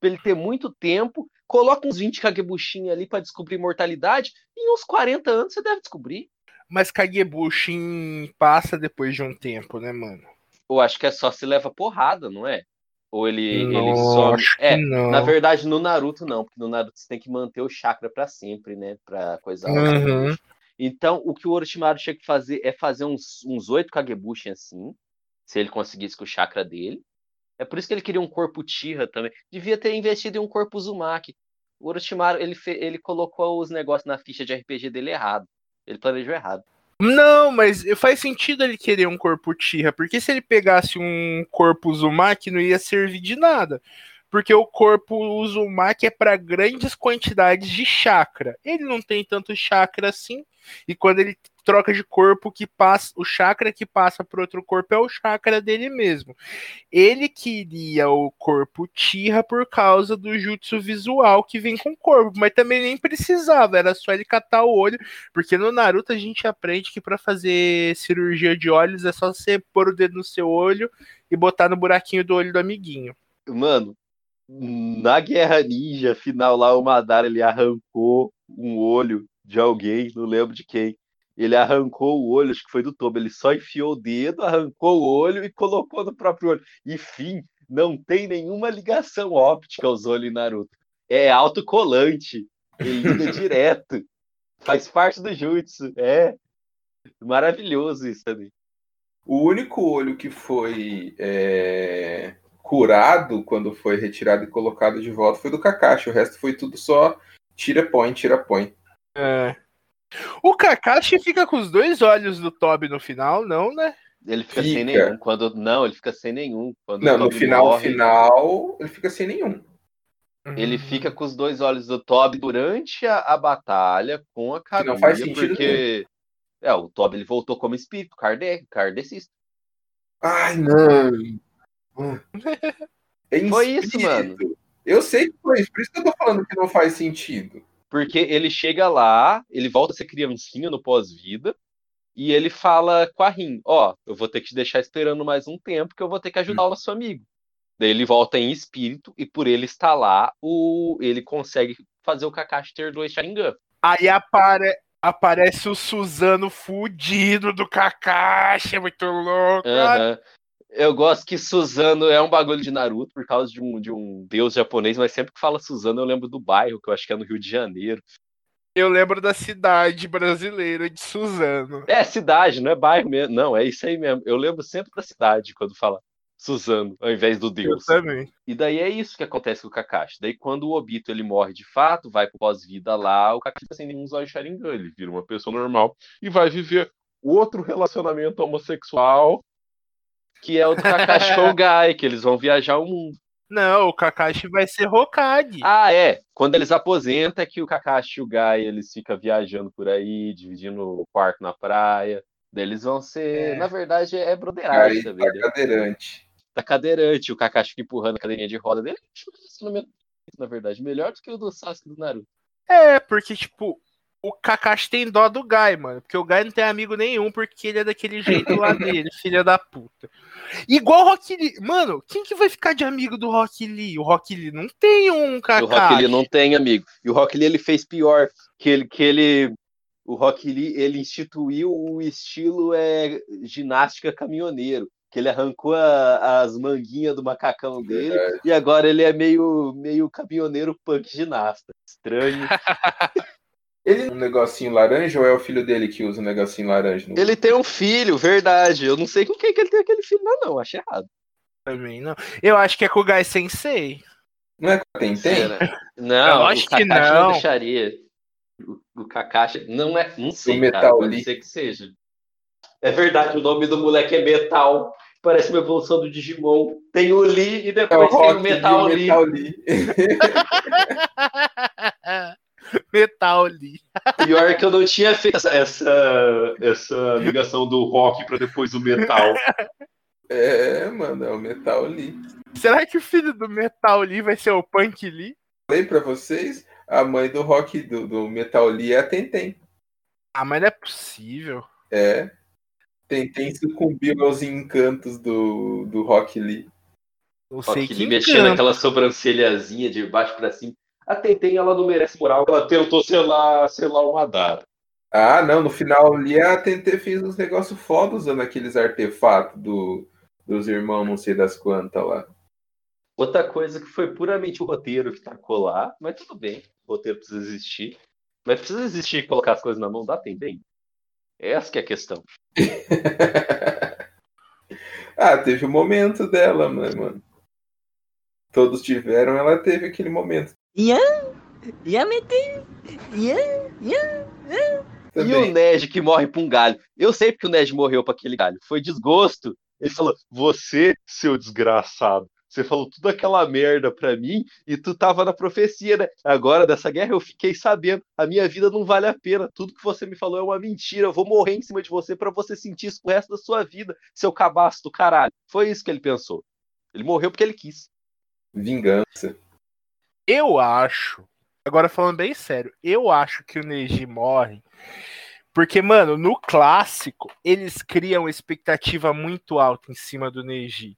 pra ele ter muito tempo, coloca uns 20 Kagebushin ali pra descobrir imortalidade, e em uns 40 anos você deve descobrir. Mas Kagebushin passa depois de um tempo, né, mano? Eu acho que é só se leva porrada, não é? Ou ele, ele Não, some. acho É, não. na verdade, no Naruto não, porque no Naruto você tem que manter o chakra pra sempre, né? Pra coisa. Uhum. Então, o que o Orochimaru tinha que fazer é fazer uns, uns 8 Kagebushin assim, se ele conseguisse com o chakra dele. É por isso que ele queria um corpo Tira também. Devia ter investido em um corpo Uzumaki. O Orochimaru, ele, ele colocou os negócios na ficha de RPG dele errado. Ele planejou errado. Não, mas faz sentido ele querer um corpo Tira, porque se ele pegasse um corpo Uzumaki, não ia servir de nada. Porque o corpo Uzumaki é para grandes quantidades de chakra. Ele não tem tanto chakra assim, e quando ele troca de corpo que passa, o chakra que passa para outro corpo é o chakra dele mesmo. Ele queria o corpo Tira por causa do jutsu visual que vem com o corpo, mas também nem precisava, era só ele catar o olho, porque no Naruto a gente aprende que para fazer cirurgia de olhos é só você pôr o dedo no seu olho e botar no buraquinho do olho do amiguinho. Mano, na Guerra Ninja final lá, o Madara ele arrancou um olho de alguém, não lembro de quem. Ele arrancou o olho, acho que foi do Tobo. Ele só enfiou o dedo, arrancou o olho e colocou no próprio olho. E fim, não tem nenhuma ligação óptica aos olhos em Naruto. É autocolante. Ele liga direto. Faz parte do jutsu. É maravilhoso isso também. O único olho que foi é, curado quando foi retirado e colocado de volta foi do Kakashi. O resto foi tudo só tira põe, tira põe. É. O Kakashi fica com os dois olhos do Toby no final, não, né? Ele fica, Fica. sem nenhum. Quando não, ele fica sem nenhum. Quando Não, no final, morre, final, ele fica sem nenhum. Ele fica com os dois olhos do Toby durante a, a batalha com a Que Kaguya, não faz sentido porque é, o Toby ele voltou como espírito, Kardec, kardecista. Ai, não. É Foi isso, espírito. Eu sei que foi isso, por isso que eu tô falando que não faz sentido. Porque ele chega lá, ele volta a ser criancinha no pós-vida, e ele fala com a Rin, ó, eu vou ter que te deixar esperando mais um tempo, que eu vou ter que ajudar o nosso amigo. Daí ele volta em espírito, e por ele estar lá, o... ele consegue fazer o Kakashi ter dois Sharingan. Aí apare... aparece o Suzano fudido do Kakashi, é muito louco. Aham. Eu gosto que Suzano é um bagulho de Naruto por causa de um, de um deus japonês, mas sempre que fala Suzano eu lembro do bairro, que eu acho que é no Rio de Janeiro. Eu lembro da cidade brasileira de Suzano. É cidade, não é bairro mesmo. Não, é isso aí mesmo. Eu lembro sempre da cidade quando fala Suzano, ao invés do Eu deus. também. E daí é isso que acontece com o Kakashi. Daí quando o Obito ele morre de fato, vai pro pós-vida lá, o Kakashi fica sem nenhum zóio Sharingan, ele vira uma pessoa normal e vai viver outro relacionamento homossexual, que é o do Kakashi com o Gai, que eles vão viajar o mundo. Não, o Kakashi vai ser Hokage. Ah, é. Quando eles aposentam é que o Kakashi e o Gai, eles ficam viajando por aí, dividindo o quarto na praia. Daí eles vão ser, É. na verdade, é broderagem tá né? cadeirante. Tá cadeirante, o Kakashi fica empurrando a cadeirinha de roda dele. Na verdade, melhor do que o do Sasuke do Naruto. É, porque, tipo, o Kakashi tem dó do Gai, mano. Porque o Gai não tem amigo nenhum, porque ele é daquele jeito lá dele, filha da puta. Igual o Rock Lee. Mano, quem que vai ficar de amigo do Rock Lee? O Rock Lee não tem um E o Kakashi. Rock Lee não tem amigo. E o Rock Lee ele fez pior, que ele, que ele o Rock Lee ele instituiu o estilo é, ginástica caminhoneiro, que ele arrancou a- as manguinhas do macacão dele e agora ele é meio meio caminhoneiro punk ginasta. Estranho. Ele um negocinho laranja ou é o filho dele que usa o negocinho laranja? No... ele tem um filho, verdade. Eu não sei com quem que ele tem aquele filho, não, não. Achei errado. Também não. Eu acho que é com o Gai Sensei. Não é tem tem? Será? Não, Eu acho o que não. deixaria. O, o Kakashi não é, não sei, Metal cara, pode ser que seja. É verdade, o nome do moleque é Metal. Parece uma evolução do Digimon. Tem o Lee e É o depois tem o Metal Lee. Metal Lee. Metal Lee. Pior que eu não tinha feito essa, essa, essa ligação do rock pra depois o metal. É, mano, é o Metal Lee. Será que o filho do Metal Lee vai ser o Punk Lee? Falei pra vocês, a mãe do Rock do, do Metal Lee é a Tentem. Ah, mas não é possível. É. Tentem sucumbiu aos encantos do, do Rock Lee. Não sei Rock que Lee mexendo aquela sobrancelhazinha de baixo pra cima. A Tenten, ela não merece moral. Ela tentou ser lá, sei lá, um Madara. Ah, não, no final ali a TNT fez uns negócios foda usando aqueles artefatos do, dos irmãos não sei das quantas lá. Outra coisa que foi puramente o roteiro que tacou lá, mas tudo bem, o roteiro precisa existir. Mas precisa existir e colocar as coisas na mão da Tenten. Essa que é a questão. ah, teve o momento dela, né, mano? Todos tiveram, ela teve aquele momento Ian, Ian meteu, Ian, Ian. E o. Ned que morre pra um galho. Eu sei porque o Ned morreu pra aquele galho. Foi desgosto. Ele falou: Você, seu desgraçado, Você falou tudo aquela merda pra mim e tu tava na profecia, né? Agora, dessa guerra, eu fiquei sabendo. A minha vida não vale a pena. Tudo que você me falou é uma mentira. Eu vou morrer em cima de você para você sentir isso pro resto da sua vida, seu cabaço do caralho. Foi isso que ele pensou. Ele morreu porque ele quis. Vingança. Eu acho. Agora falando bem sério, eu acho que o Neji morre. Porque, mano, no clássico, eles criam expectativa muito alta em cima do Neji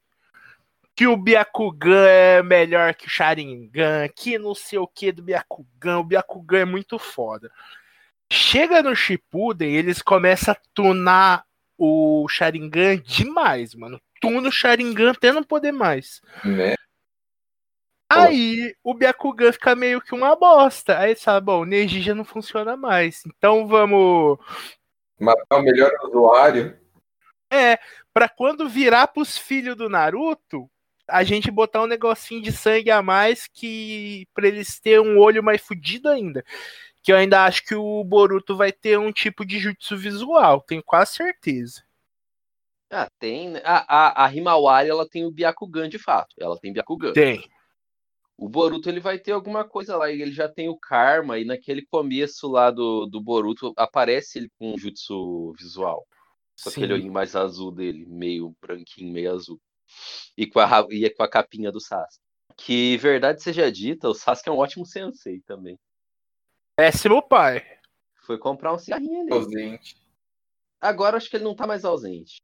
que o Byakugan é melhor que o Sharingan, que não sei o que do Byakugan, o Byakugan é muito foda. Chega no Shippuden, eles começam a tunar o Sharingan demais, mano. Tuna o Sharingan até não poder mais. Né? Aí o Byakugan fica meio que uma bosta. Aí sabe, bom, o Neji já não funciona mais. Então vamos. Matar o melhor usuário. É, pra quando virar pros filhos do Naruto, a gente botar um negocinho de sangue a mais que para eles ter um olho mais fudido ainda. Que eu ainda acho que o Boruto vai ter um tipo de jutsu visual, tenho quase certeza. Ah, tem. né? A, a, a Himawari, ela tem o Byakugan de fato. Ela tem Byakugan. Tem. O Boruto, ele vai ter alguma coisa lá. Ele já tem o Karma. E naquele começo lá do, do Boruto, aparece ele com um jutsu visual. Com Sim. aquele olhinho mais azul dele. Meio branquinho, meio azul. E com a, e com a capinha do Sasuke. Que, verdade seja dita, o Sasuke é um ótimo sensei também. Péssimo pai. Foi comprar um cigarrinho ali. Ausente. Agora acho que ele não tá mais ausente.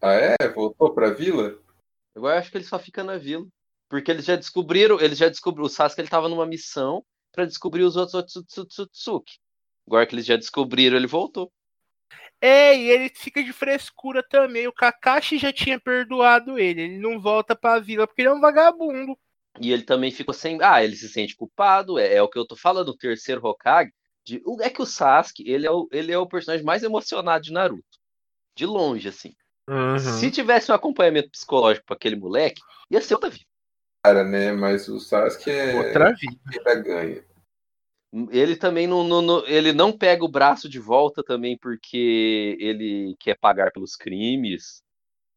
Ah, é? Voltou pra vila? Agora eu acho que ele só fica na vila. Porque eles já descobriram, eles já descobriram, o Sasuke ele tava numa missão pra descobrir os outros Otsutsuki. Agora que eles já descobriram, ele voltou. É, e ele fica de frescura também. O Kakashi já tinha perdoado ele. Ele não volta pra vila porque ele é um vagabundo. E ele também ficou sem. Ah, ele se sente culpado. É, é o que eu tô falando, o terceiro Hokage. De... o- É que o Sasuke, ele é o, ele é o personagem mais emocionado de Naruto. De longe, assim. Se tivesse um acompanhamento psicológico pra aquele moleque, ia ser outra vida. Cara, né? Mas o Sasuke é... Outra vida. ainda ganha. Ele também não, não- não- ele não pega o braço de volta também porque ele quer pagar pelos crimes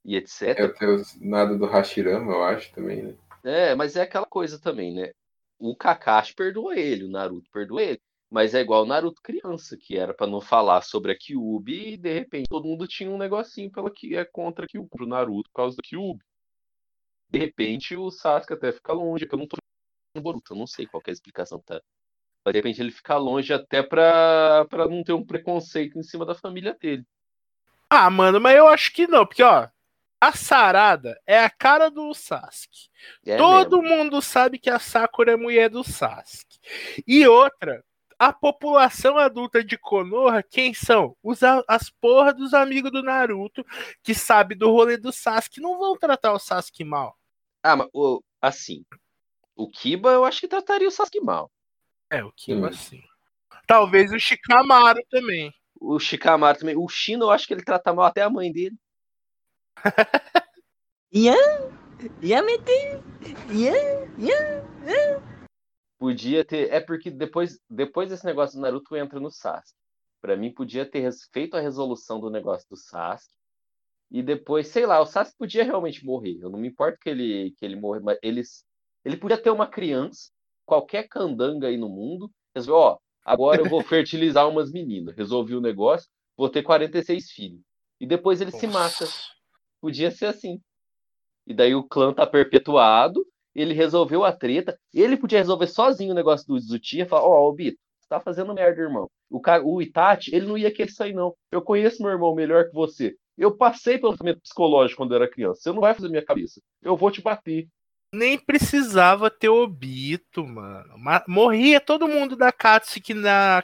e etc. É o teu nada do Hashirama, eu acho, também, né? É, mas é aquela coisa também, né? O Kakashi perdoa ele, o Naruto perdoa ele. Mas é igual o Naruto criança, que era pra não falar sobre a Kyuubi e de repente todo mundo tinha um negocinho pela que é contra a Kyuubi, pro Naruto por causa da Kyuubi. De repente o Sasuke até fica longe, que eu não tô no Boruto, eu não sei qual é a explicação tá. Mas de repente ele fica longe até pra, pra não ter um preconceito em cima da família dele. Ah, mano, mas eu acho que não, porque ó, a Sarada é a cara do Sasuke. É Todo mesmo. mundo sabe que a Sakura é mulher do Sasuke. E outra, a população adulta de Konoha, quem são? Os, as porra dos amigos do Naruto que sabe do rolê do Sasuke, não vão tratar o Sasuke mal. Ah, mas o, assim. O Kiba eu acho que trataria o Sasuke mal. É, o Kiba hum. sim. Talvez o Shikamaru também. O Shikamaru também. O Shino eu acho que ele trata mal até a mãe dele. Yamete! Podia ter. É porque depois, depois desse negócio do Naruto entra no Sasuke. Pra mim, podia ter feito a resolução do negócio do Sasuke e depois, sei lá, o Sasuke podia realmente morrer. Eu não me importo que ele, que ele morra, mas eles, ele podia ter uma criança, qualquer candanga aí no mundo, resolveu, ó, agora eu vou fertilizar umas meninas. Resolvi o negócio, vou ter 46 filhos. E depois ele se mata. Podia ser assim. E daí o clã tá perpetuado, ele resolveu a treta, ele podia resolver sozinho o negócio do Zutia, falar, ó, ô Bito, você tá fazendo merda, irmão. O, o Itachi, ele não ia querer sair, não. Eu conheço meu irmão melhor que você. Eu passei pelo tratamento psicológico quando eu era criança. Você não vai fazer minha cabeça. Eu vou te bater. Nem precisava ter Obito, mano. Ma- Morria todo mundo da Katsuki na,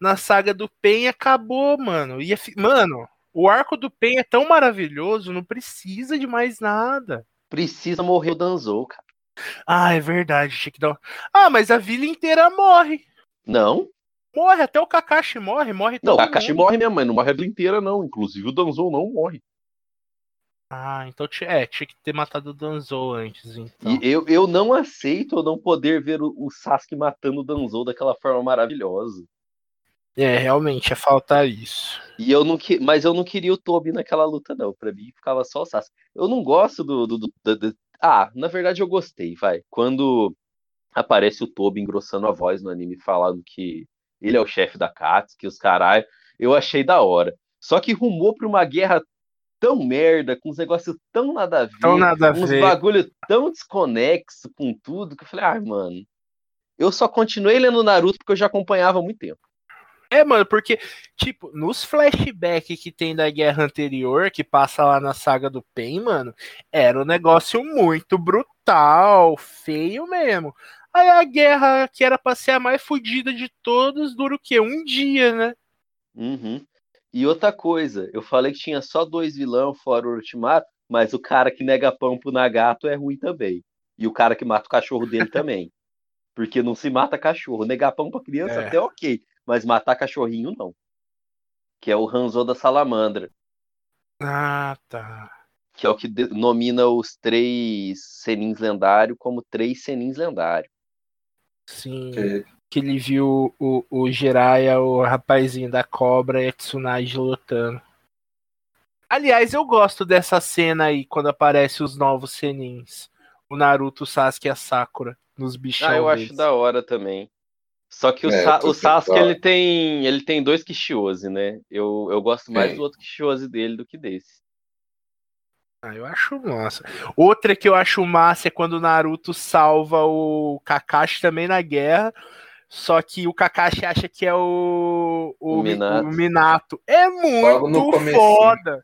na saga do Pen e acabou, mano. Ia fi- Mano, o arco do Pen é tão maravilhoso, não precisa de mais nada. Precisa morrer o Danzou, cara. Ah, é verdade, tinha que dar. Ah, mas a vila inteira morre. Não, Morre, até o Kakashi morre, morre não, o Kakashi mundo. morre mesmo, mas não morre a vida inteira, não. Inclusive o Danzou não morre. Ah, então é, tinha que ter matado o Danzou antes, então. E eu, eu não aceito eu não poder ver o, o Sasuke matando o Danzou daquela forma maravilhosa. É, realmente, é falta isso. E eu não que... Mas eu não queria o Tobi naquela luta, não. Pra mim ficava só o Sasuke. Eu não gosto do. do, do- do- Ah, na verdade eu gostei, vai. Quando aparece o Toby engrossando a voz no anime falando que ele é o chefe da Katsuki, os caralho, eu achei da hora. Só que rumou pra uma guerra tão merda, com uns negócios tão nada a ver, Tão nada a uns ver. bagulho tão desconexo com tudo, que eu falei, ah, mano. Eu só continuei lendo Naruto porque eu já acompanhava há muito tempo. É, mano, porque, tipo, nos flashbacks que tem da guerra anterior, que passa lá na saga do Pen, mano, era um negócio muito brutal, feio mesmo. Aí a guerra, que era pra ser a mais fodida de todos, dura o quê? Um dia, né? Uhum. E outra coisa, eu falei que tinha só dois vilões fora o Orochimaru, mas o cara que nega pão pro Nagato é ruim também. E o cara que mata o cachorro dele também. Porque não se mata cachorro. Negar pão pra criança É. até ok, mas matar cachorrinho não. Que é o Hanzo da Salamandra, Ah, tá. que é o que de- nomina os três senins lendários como três senins lendários. Sim. Que- Que ele viu o, o Jiraiya, o rapazinho da cobra e a Tsunade lutando. Aliás, eu gosto dessa cena aí, quando aparece os novos senins. O Naruto, o Sasuke e a Sakura nos bichão Ah, eu acho deles. da hora também. Só que o, É, Sa- o Sasuke ele tem, ele tem dois Kishiose, né? Eu, eu gosto mais do outro Kishiose dele do que desse. Ah, eu acho massa. Outra que eu acho massa é quando o Naruto salva o Kakashi também na guerra. Só que o Kakashi acha que é o, o, O Mi- Minato. o Minato. É muito foda.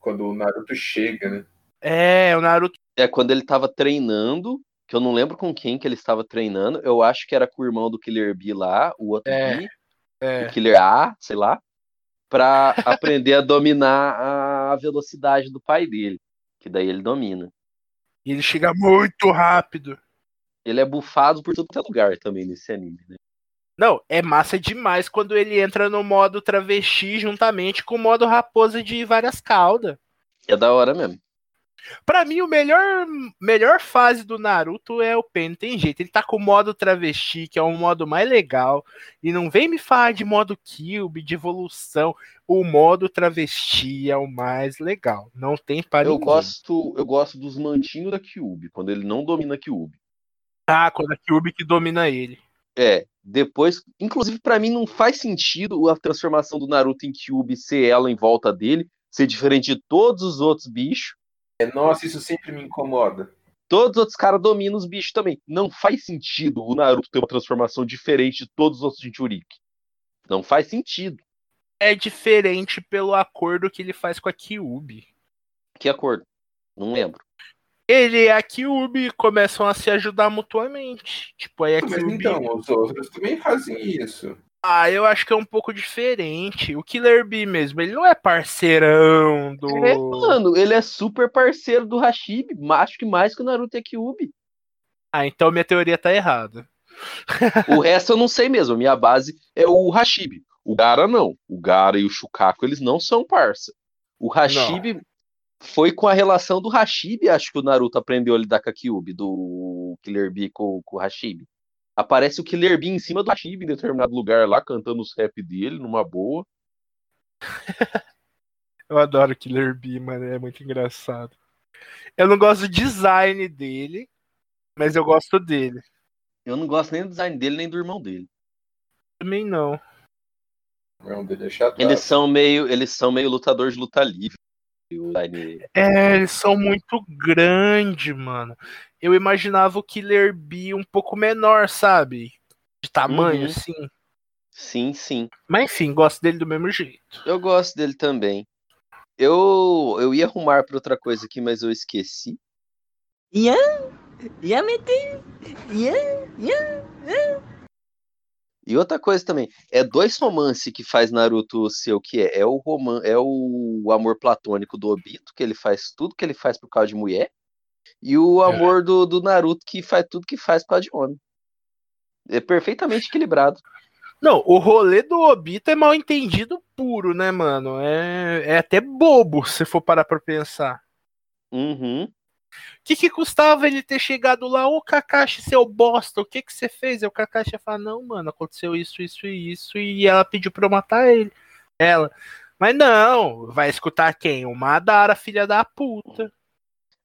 Quando o Naruto chega, né? É, o Naruto. É quando ele tava treinando, que eu não lembro com quem que ele estava treinando. Eu acho que era com o irmão do Killer B lá, o outro É, B, É, o Killer A, sei lá, pra aprender a dominar a velocidade do pai dele. Que daí ele domina. e ele chega muito rápido. Ele é bufado por todo lugar também nesse anime, né? Não, é massa demais quando ele entra no modo travesti juntamente com o modo raposa de várias caudas. É da hora mesmo. Pra mim, o melhor, melhor fase do Naruto é o Pen, tem jeito. Ele tá com o modo travesti, que é o modo mais legal. E não vem me falar de modo Cube, de evolução. O modo travesti é o mais legal. Não tem para Eu ninguém. gosto, eu gosto dos mantinhos da Kyuubi, quando ele não domina a Kyuubi. Ah, quando é Cube que domina ele. É, depois, inclusive pra mim não faz sentido a transformação do Naruto em Kyuubi ser ela em volta dele, ser diferente de todos os outros bichos. É, nossa, isso sempre me incomoda. Todos os outros caras dominam os bichos também. Não faz sentido o Naruto ter uma transformação diferente de todos os outros Jinchuriki. Não faz sentido. É diferente pelo acordo que ele faz com a Kyubi. Que acordo? Não lembro. Ele e a Kyubi começam a se ajudar mutuamente. Tipo, aí a Mas Kyubi... então, os outros também fazem isso. Ah, eu acho que é um pouco diferente. O Killer Bee mesmo, ele não é parceirão do. É, mano, ele é super parceiro do Hashibi. Acho que mais que o Naruto e a Kyuubi. Ah, então minha teoria tá errada. O resto eu não sei mesmo. Minha base é o Hashibi. O Gara não. O Gara e o Shukaku, eles não são parça. O Hashibi foi com a relação do Hashibi, acho que o Naruto aprendeu a lidar com a Kyuubi, do Killer Bee com, com o Hashibi. Aparece o Killer Bee em cima do Hashibi em determinado lugar lá, cantando os rap dele, numa boa. Eu adoro o Killer Bee, mano, é muito engraçado. Eu não gosto do design dele, mas eu gosto dele. Eu não gosto nem do design dele, nem do irmão dele. Também não. O irmão dele é chato. Eles são meio, eles são meio lutadores de luta livre. É, eles são muito grandes, mano eu imaginava o Killer Bee um pouco menor, sabe? De tamanho, uhum. assim. Sim, sim. Mas enfim, gosto dele do mesmo jeito. Eu gosto dele também. Eu, eu ia arrumar para outra coisa aqui, mas eu esqueci. Ian, Ian meter. Ian, Ian, Ian. E outra coisa também, é dois romances que faz Naruto ser o que é. É o roman, é o amor platônico do Obito, que ele faz tudo que ele faz por causa de mulher e o amor do, do Naruto, que faz tudo que faz por causa de homem. É perfeitamente equilibrado. Não, o rolê do Obito é mal entendido puro, né, mano? É, é até bobo se for parar pra pensar. Uhum. O que, que custava ele ter chegado lá, ô Kakashi, seu bosta, o que que você fez? Aí o Kakashi ia falar, não, mano, aconteceu isso, isso e isso, e ela pediu pra eu matar ele. Ela. Mas não, vai escutar quem? O Madara, filha da puta.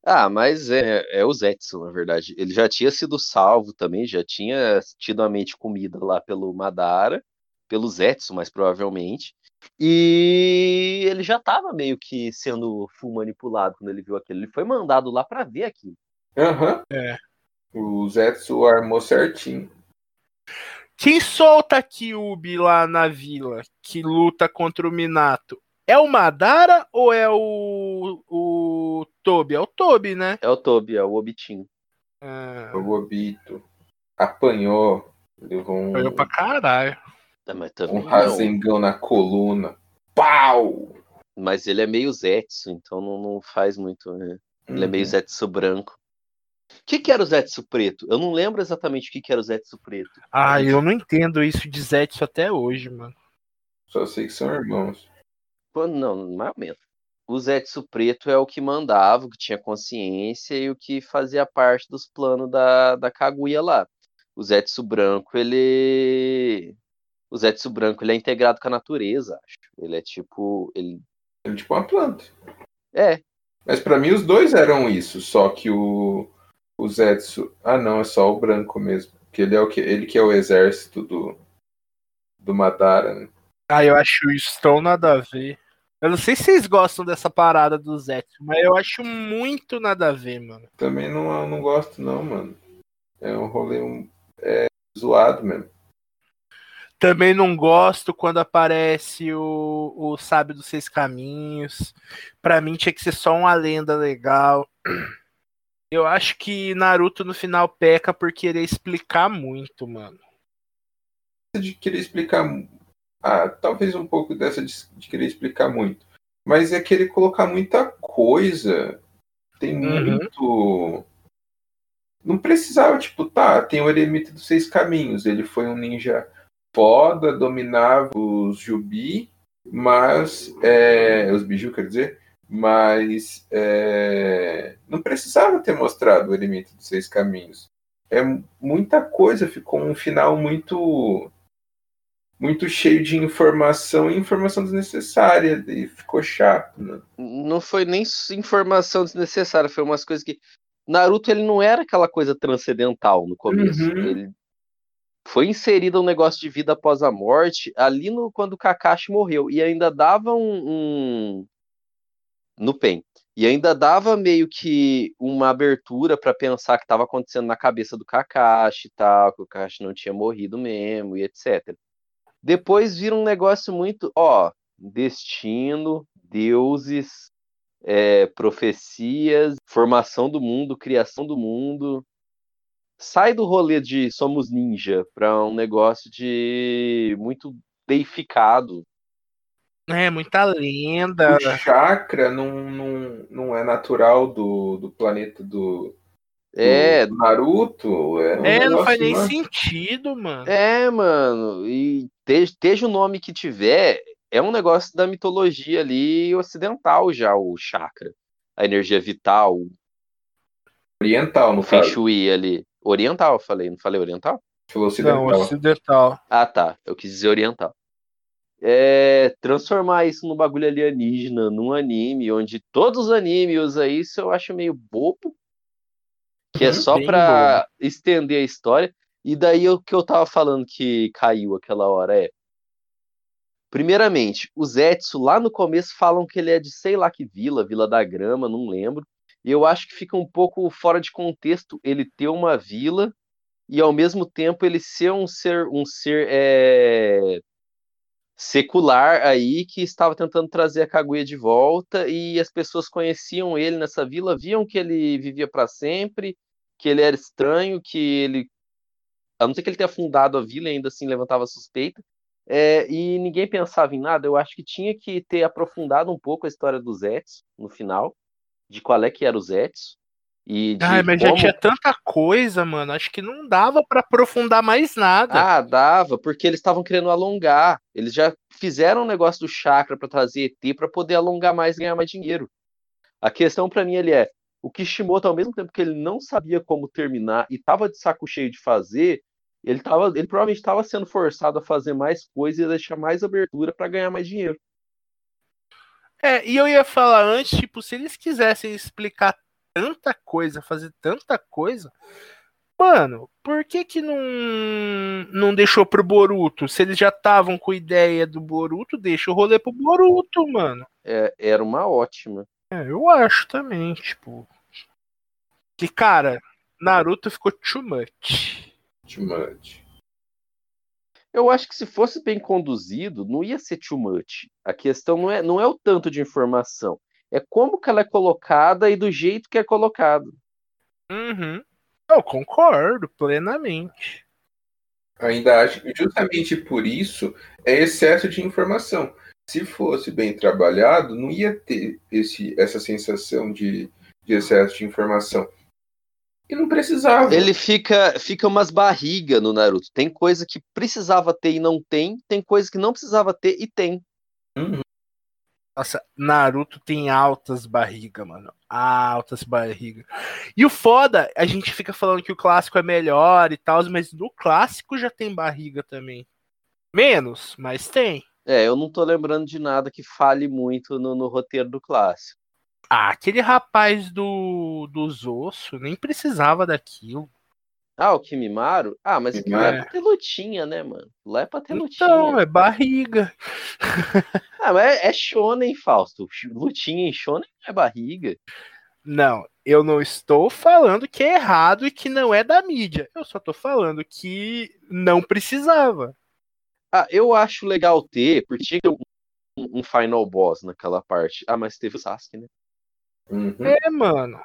Ah, mas é, é o Zetsu, na verdade. Ele já tinha sido salvo também, já tinha tido a mente comida lá pelo Madara, pelo Zetsu, mais provavelmente. E ele já estava meio que sendo full manipulado quando ele viu aquilo. Ele foi mandado lá para ver aquilo. Aham. É. O Zetsu armou certinho. Quem solta a Kyubi lá na vila, que luta contra o Minato, é o Madara ou é o, o Tobi? É o Tobi, né? É o Tobi, é o Obitin. Ah, O Obito apanhou. Levou um, Foi pra caralho. Mas um não. Rasengão na coluna. Pau! Mas ele é meio Zetsu, então não, não faz muito. Né? Ele é meio Uhum. Zetsu branco. O que, que era o Zetsu preto? Eu não lembro exatamente o que, que era o Zetsu preto. Ah, eu não entendo isso de Zetsu até hoje, mano. Só sei que são irmãos. Quando, não, mais ou menos. O Zetsu preto é o que mandava, o que tinha consciência e o que fazia parte dos planos da, da Kaguya lá. O Zetsu branco, ele. O Zetsu branco, ele é integrado com a natureza, acho. Ele é tipo. Ele... Ele é tipo uma planta. É, Mas pra mim os dois eram isso, só que o, o Zetsu. Ah não, é só o branco mesmo. Que ele é o que ele que é o exército do do Madara, né? Ah, eu acho isso tão nada a ver. Eu não sei se vocês gostam dessa parada do Zetsu, mas eu acho muito nada a ver, mano. Também não, não gosto não, mano. É um rolê um, é, zoado mesmo. Também não gosto quando aparece o, o Sábio dos Seis Caminhos. Pra mim tinha que ser só uma lenda legal. Eu acho que Naruto no final peca por querer explicar muito, mano. de querer explicar. Ah, talvez um pouco dessa de, de querer explicar muito. Mas é querer colocar muita coisa. Tem Uhum. muito. Não precisava, tipo, tá, tem o eremita dos seis caminhos. Ele foi um ninja foda, dominava os Jubi, mas. É, os Biju, quer dizer. Mas é, não precisava ter mostrado o eremita dos seis caminhos. É muita coisa, ficou um final muito muito cheio de informação e informação desnecessária e ficou chato, né? não foi nem informação desnecessária, foi umas coisas que. Naruto ele não era aquela coisa transcendental no começo. Uhum. Ele foi inserido um negócio de vida após a morte ali no quando o Kakashi morreu e ainda dava um, um- no Pen. E ainda dava meio que uma abertura para pensar que estava acontecendo na cabeça do Kakashi e tal, que o Kakashi não tinha morrido mesmo e etc. Depois vira um negócio muito, ó, destino, deuses, é, profecias, formação do mundo, criação do mundo. Sai do rolê de somos ninja para um negócio de muito deificado. É, muita lenda. O chakra não, não, não é natural do, do planeta do, É, do Naruto. É, um É, não faz nem mais- sentido, mano. é, mano. E te- esteja o nome que tiver, é um negócio da mitologia ali ocidental já, o chakra. A energia vital, oriental, no Feng. Shui ali. Oriental, eu falei, não falei oriental? Falou Não, ocidental. ocidental. Ah, tá. Eu quis dizer oriental. É, transformar isso num bagulho alienígena, num anime, onde todos os animes usam isso, eu acho meio bobo. Que é só pra estender a história. E daí o que eu tava falando que caiu aquela hora é. Primeiramente, o Zetsu lá no começo falam que ele é de sei lá que vila, Vila da Grama, não lembro. E eu acho que fica um pouco fora de contexto ele ter uma vila e ao mesmo tempo ele ser um ser um ser é, secular aí que estava tentando trazer a Kaguya de volta e as pessoas conheciam ele nessa vila, viam que ele vivia para sempre, que ele era estranho, que ele a não ser que ele tenha fundado a vila e ainda assim levantava suspeita. É, e ninguém pensava em nada. Eu acho que tinha que ter aprofundado um pouco a história do Zetsu no final, de qual é que era o Zetsu. E de Ai, mas já como- tinha tanta coisa, mano. Acho que não dava pra aprofundar mais nada. Ah, dava, porque eles estavam querendo alongar. Eles já fizeram um negócio do chakra para trazer ET para poder alongar mais e ganhar mais dinheiro. A questão para mim ele é, o Kishimoto ao mesmo tempo que ele não sabia como terminar e tava de saco cheio de fazer, ele tava, ele provavelmente estava sendo forçado a fazer mais coisas e deixar mais abertura para ganhar mais dinheiro. É, e eu ia falar antes, tipo, se eles quisessem explicar tanta coisa, fazer tanta coisa. Mano, por que que não, não deixou pro Boruto? Se eles já estavam com ideia do Boruto, deixa o rolê pro Boruto, mano. É, era uma ótima. É, eu acho também, tipo. Que, cara, Naruto ficou too much. Too much. Eu acho que se fosse bem conduzido, não ia ser too much. A questão não é, não é o tanto de informação, é como que ela é colocada e do jeito que é colocado. Uhum. Eu concordo plenamente. Ainda acho que justamente por isso é excesso de informação. Se fosse bem trabalhado, não ia ter esse, essa sensação de, de excesso de informação. E não precisava. Ele fica, fica umas barrigas no Naruto. Tem coisa que precisava ter e não tem, tem coisa que não precisava ter e tem. Uhum. Nossa, Naruto tem altas barrigas, mano. Altas barrigas. E o foda, a gente fica falando que o clássico é melhor e tal, mas no clássico já tem barriga também. Menos, mas tem. É, eu não tô lembrando de nada que fale muito no, no roteiro do clássico. Ah, aquele rapaz do, dos ossos nem precisava daquilo. Ah, o Kimimaro? Ah, mas aquilo é É. pra ter lutinha, né, mano? Lá é pra ter Então, lutinha. é barriga. Ah, mas é, é shonen, Fausto. Lutinha em shonen não é barriga. Não, eu não estou falando que é errado e que não é da mídia. Eu só tô falando que não precisava. Ah, eu acho legal ter, porque tinha um, um final boss naquela parte. Ah, mas teve o Sasuke, né? Uhum. É, mano.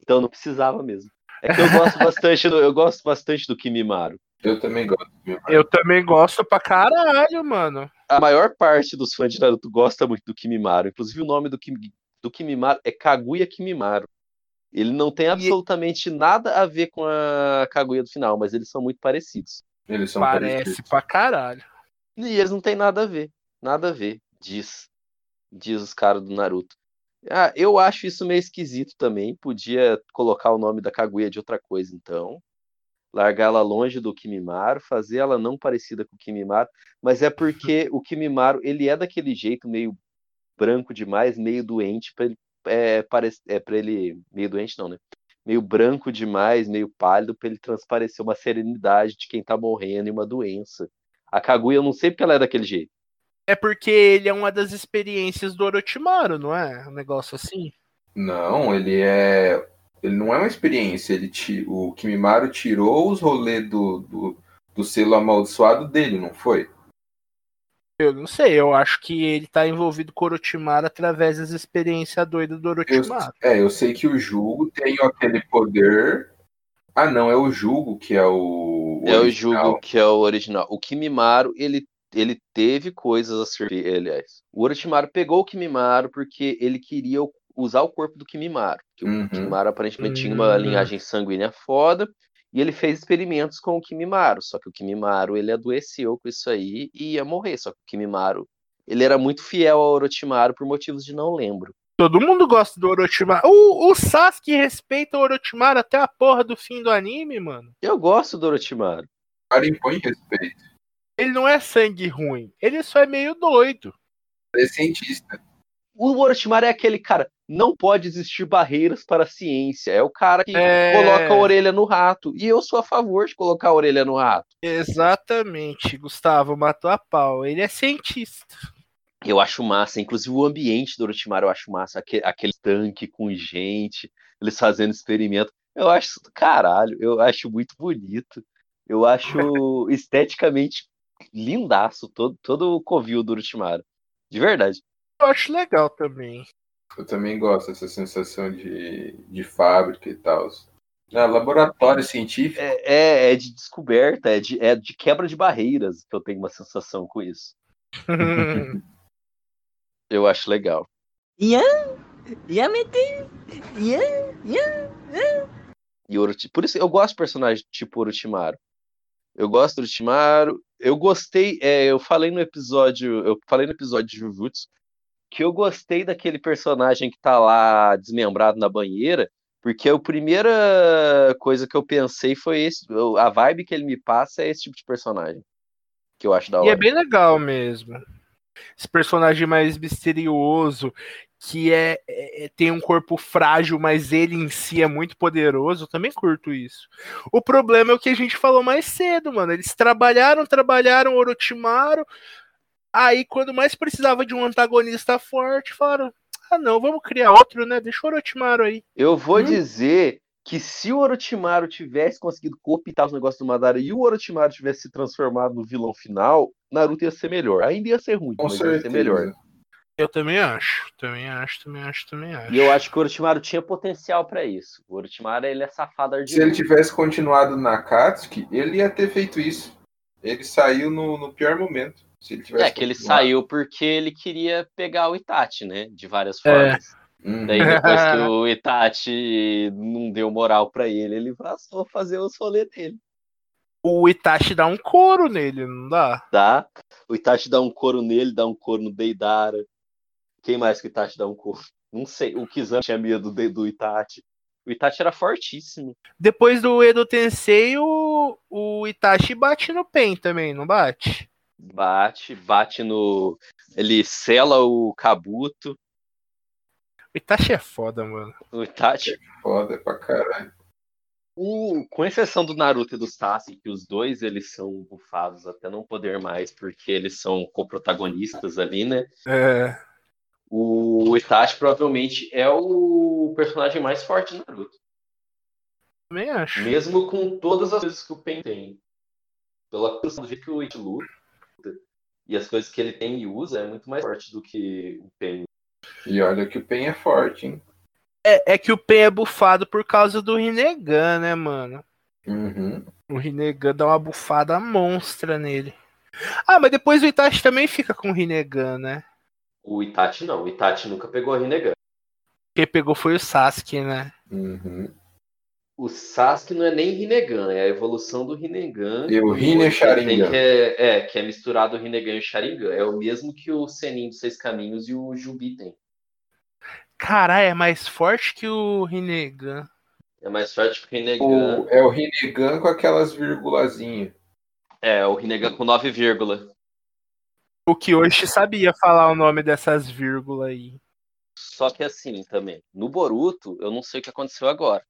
Então não precisava mesmo. É que eu gosto bastante do, eu gosto bastante do Kimimaro. Eu também gosto. viu? Eu também gosto pra caralho, mano. A maior parte dos fãs de Naruto gosta muito do Kimimaro. Inclusive o nome do, Kim, do Kimimaro é Kaguya Kimimaro. Ele não tem absolutamente nada a ver com a Kaguya do final, mas eles são muito parecidos. Eles são Parece parecidos. pra caralho. E eles não têm nada a ver. Nada a ver, diz. Diz os caras do Naruto. Ah, eu acho isso meio esquisito também. Podia colocar o nome da Kaguya de outra coisa, então. Largar ela longe do Kimimaro, fazer ela não parecida com o Kimimaro. Mas é porque o Kimimaro, ele é daquele jeito meio branco demais, meio doente, pra ele, é, parec- é, pra ele... Meio doente não, né? Meio branco demais, meio pálido, pra ele transparecer uma serenidade de quem tá morrendo e uma doença. A Kaguya, eu não sei porque ela é daquele jeito. É porque ele é uma das experiências do Orochimaru, não é? Um negócio assim. Não, ele é. Ele não é uma experiência. Ele ti... O Kimimaro tirou os rolês do, do, do selo amaldiçoado dele, não foi? Eu não sei, eu acho que ele tá envolvido com o Orochimaru através das experiências doidas do Eu, Orochimaru. é, eu sei que o Jugo tem aquele poder. Ah, não, é o Jugo que é o. É o original. Jugo que é o original. O Kimimaro, ele, ele teve coisas a servir, aliás. O Orochimaru pegou o Kimimaro porque ele queria usar o corpo do Kimimaro. Que Uhum. O Kimimaro aparentemente tinha uma Hum. linhagem sanguínea foda. E ele fez experimentos com o Kimimaro. Só que o Kimimaro, ele adoeceu com isso aí e ia morrer. Só que o Kimimaro, ele era muito fiel ao Orochimaru por motivos de não lembro. Todo mundo gosta do Orochimaru. O, o Sasuke respeita o Orochimaru até a porra do fim do anime, mano. Eu gosto do Orochimaru. O cara impõe respeito. Ele não é sangue ruim, ele só é meio doido. Ele é cientista. O Orochimaru é aquele cara, não pode existir barreiras para a ciência. É o cara que É. coloca a orelha no rato. E eu sou a favor de colocar a orelha no rato. Exatamente, Gustavo matou a pau. Ele é cientista. Eu acho massa, inclusive o ambiente do Orochimaru eu acho massa. Aquele, aquele tanque com gente, eles fazendo experimento. Eu acho isso do caralho, eu acho muito bonito. Eu acho esteticamente lindaço todo, todo o covil do Orochimaru. De verdade. Eu acho legal também. Eu também gosto dessa sensação de, de fábrica e tal. Ah, laboratório científico. É, é, é de descoberta, é de, é de quebra de barreiras que eu tenho uma sensação com isso. Eu acho legal. Ian? Ian? Ian? E Orochi... Por isso eu gosto de personagens tipo Orochimaru. Eu gosto do Orochimaru. Eu gostei, é, eu falei no episódio, eu falei no episódio de Jujutsu que eu gostei daquele personagem que tá lá desmembrado na banheira, porque a primeira coisa que eu pensei foi esse, a vibe que ele me passa é esse tipo de personagem. Que eu acho da E é hora. bem legal mesmo. Esse personagem mais misterioso, que é, é, tem um corpo frágil, mas ele em si é muito poderoso. Eu também curto isso. O problema é o que a gente falou mais cedo, mano. Eles trabalharam, trabalharam, Orochimaru. Aí, quando mais precisava de um antagonista forte, falaram: ah, não, vamos criar outro, né? Deixa o Orochimaru aí. Eu vou Hum. dizer que se o Orochimaru tivesse conseguido cooptar os negócios do Madara e o Orochimaru tivesse se transformado no vilão final, Naruto ia ser melhor. Ainda ia ser ruim, Com mas ia certeza. ser melhor. Eu também acho. Também acho, também acho, também acho. E eu acho que o Orochimaru tinha potencial pra isso. O Orochimaru, ele é safado Se ardiloso. ele tivesse continuado na Katsuki, ele ia ter feito isso. Ele saiu no, no pior momento. Se ele tivesse É que ele saiu porque ele queria pegar o Itachi, né? De várias É. formas. Uhum. Daí depois que o Itachi não deu moral pra ele, ele passou a fazer os rolês dele, O Itachi dá um couro nele, não dá? tá? O Itachi dá um couro nele, dá um couro no Deidara. Quem mais que o Itachi dá um couro? Não sei. O Kizan tinha medo do, do Itachi. O Itachi era fortíssimo. Depois do Edo Tensei, o, o Itachi bate no Pen também, não bate? Bate, bate no. Ele sela o Kabuto. O Itachi é foda, mano. O Itachi. Foda pra caralho. O- com exceção do Naruto e do Sasuke, que os dois eles são bufados até não poder mais, porque eles são coprotagonistas ali, né? É. O Itachi provavelmente é o personagem mais forte de Naruto. Também acho. Mesmo com todas as coisas que o Pen tem. Pela questão do jeito que o Itachi luta e as coisas que ele tem e usa, é muito mais forte do que o Pen. E olha que o Pen é forte, hein? É, é que o Pen é bufado por causa do Rinnegan, né, mano? Uhum. O Rinnegan dá uma bufada monstra nele. Ah, mas depois o Itachi também fica com o Rinnegan, né? O Itachi não. O Itachi nunca pegou a Rinnegan. Quem pegou foi o Sasuke, né? Uhum. O Sasuke não é nem Rinnegan, é a evolução do Rinnegan. E o Rin é Sharingan. Que é, é, que é misturado o Rinnegan e o Sharingan. É o mesmo que o Senin dos Seis Caminhos e o Jubi tem. Caralho, é mais forte que o Rinnegan. É mais forte que o Rinnegan. O, é o Rinnegan com aquelas virgulazinhas. É, o Rinnegan com 9 vírgula. O Kyoshi sabia falar o nome dessas vírgulas aí. Só que assim também, no Boruto, eu não sei o que aconteceu agora,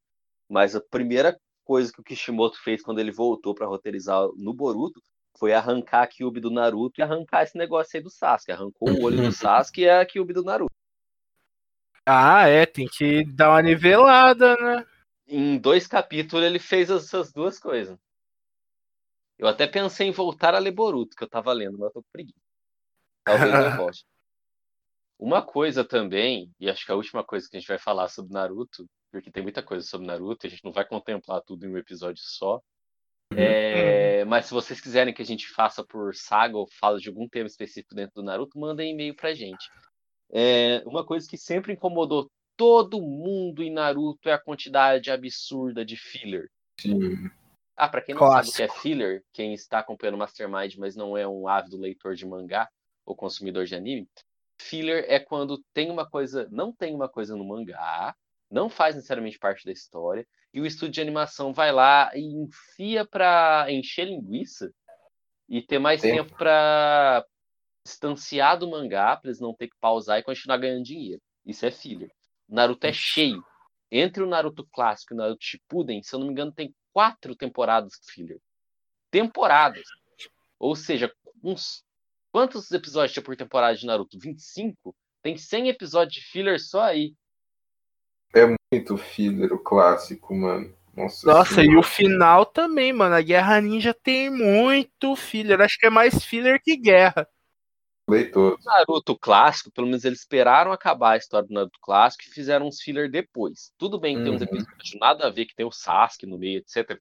mas a primeira coisa que o Kishimoto fez quando ele voltou pra roteirizar no Boruto foi arrancar a Kyuubi do Naruto e arrancar esse negócio aí do Sasuke. Arrancou o olho do Sasuke e a Kyuubi do Naruto. Ah, é, tem que dar uma nivelada, né? Em dois capítulos ele fez essas duas coisas. Eu até pensei em voltar a ler Boruto, que eu tava lendo, mas eu tô com preguiça. Talvez eu volte. Uma coisa também, e acho que a última coisa que a gente vai falar sobre Naruto, porque tem muita coisa sobre Naruto, a gente não vai contemplar tudo em um episódio só. É, mas se vocês quiserem que a gente faça por saga ou fala de algum tema específico dentro do Naruto, mandem e-mail pra gente. É, uma coisa que sempre incomodou todo mundo em Naruto é a quantidade absurda de filler. Sim. Ah, pra quem não sabe o Clássico. que é filler, quem está acompanhando o Mastermind, mas não é um ávido leitor de mangá ou consumidor de anime, filler é quando tem uma coisa, não tem uma coisa no mangá, não faz necessariamente parte da história, e o estúdio de animação vai lá e enfia pra encher linguiça e ter mais Tempo. tempo pra distanciar do mangá, pra eles não ter que pausar e continuar ganhando dinheiro. Isso é filler. O Naruto é cheio. Entre o Naruto clássico e o Naruto Shippuden, se eu não me engano, tem quatro temporadas filler. Temporadas. Ou seja, uns quantos episódios tinha por temporada de Naruto? 25? Tem 100 episódios de filler só aí. Muito filler, o clássico, mano. Nossa, Nossa, e o final também, mano. A Guerra Ninja tem muito filler. Acho que é mais filler que guerra. Falei todos. Naruto clássico, pelo menos eles esperaram acabar a história do Naruto clássico e fizeram uns filler depois. Tudo bem que tem uns Uhum. episódios nada a ver, que tem o Sasuke no meio, etc.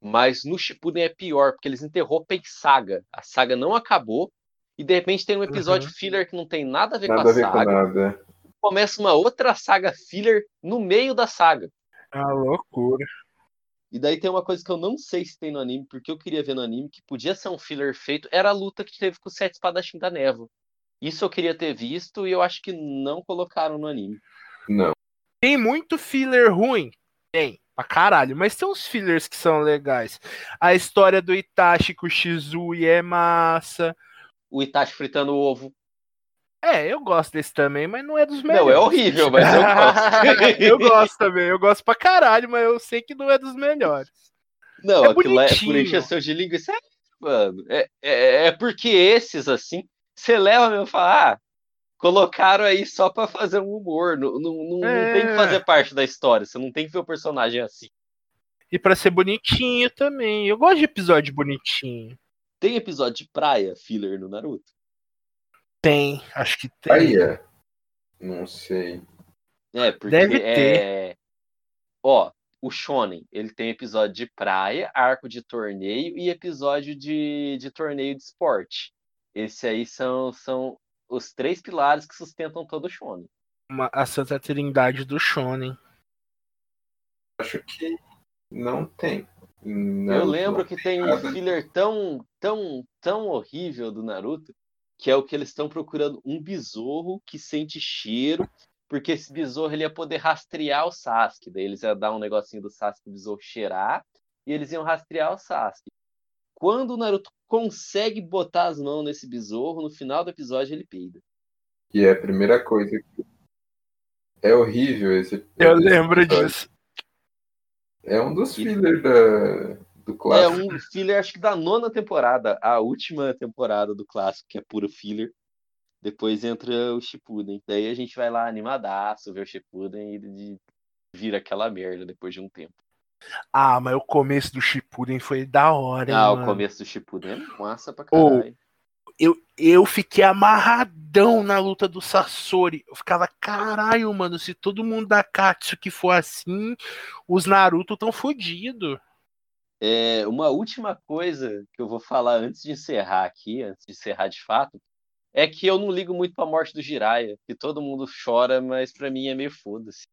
Mas no Shippuden é pior, porque eles interrompem saga. A saga não acabou e de repente tem um episódio filler que não tem nada a ver Nada com a a ver com saga. nada. Começa uma outra saga filler no meio da saga. É uma loucura. E daí tem uma coisa que eu não sei se tem no anime, porque eu queria ver no anime, que podia ser um filler feito, era a luta que teve com o Sete Espadachim da Névoa. Isso eu queria ter visto e eu acho que não colocaram no anime. Não. Tem muito filler ruim? Tem, pra caralho. Mas tem uns fillers que são legais. A história do Itachi com o Shizui é massa. O Itachi fritando ovo. É, eu gosto desse também, mas não é dos melhores. Não, é horrível, mas eu gosto. eu gosto também, eu gosto pra caralho, mas eu sei que não é dos melhores. Não, É aquilo lá é por bonitinho. encheção de língua. Isso é, mano, é, é, é porque esses, assim, você leva mesmo e fala, ah, colocaram aí só pra fazer um humor. Não, não, não, não É. tem que fazer parte da história. Você não tem que ver o personagem assim. E pra ser bonitinho também. Eu gosto de episódio bonitinho. Tem episódio de praia, filler no Naruto? Tem, acho que tem. É. Não sei. É, porque Deve é. Ó, o Shonen, ele tem episódio de praia, arco de torneio e episódio de, de torneio de esporte. Esse aí são, são os três pilares que sustentam todo o Shonen. Uma- a Santa Trindade do Shonen. Acho que não tem. Eu Não, lembro não. que tem um filler tão, tão, tão horrível do Naruto, que é o que eles estão procurando um besouro que sente cheiro, porque esse besouro ele ia poder rastrear o Sasuke. Daí eles iam dar um negocinho do Sasuke pro besouro cheirar, e eles iam rastrear o Sasuke. Quando o Naruto consegue botar as mãos nesse besouro, no final do episódio ele peida. Que é a primeira coisa que. É horrível esse. Eu esse lembro episódio. disso. É um dos fillers da, do É clássico. um filler, acho que da nona temporada, a última temporada do clássico, que é puro filler. Depois entra o Shippuden. Daí a gente vai lá animadaço, ver o Shippuden e vira aquela merda depois de um tempo. Ah, mas o começo do Shippuden foi da hora, hein, Ah, o mano? começo do Shippuden é massa pra caralho. Eu, eu fiquei amarradão na luta do Sasori. Eu ficava, caralho, mano, se todo mundo da Katsuki for assim, os Naruto tão fodidos. É, uma última coisa que eu vou falar antes de encerrar aqui, antes de encerrar de fato, é que eu não ligo muito pra morte do Jiraiya, que todo mundo chora, mas pra mim é meio foda-se.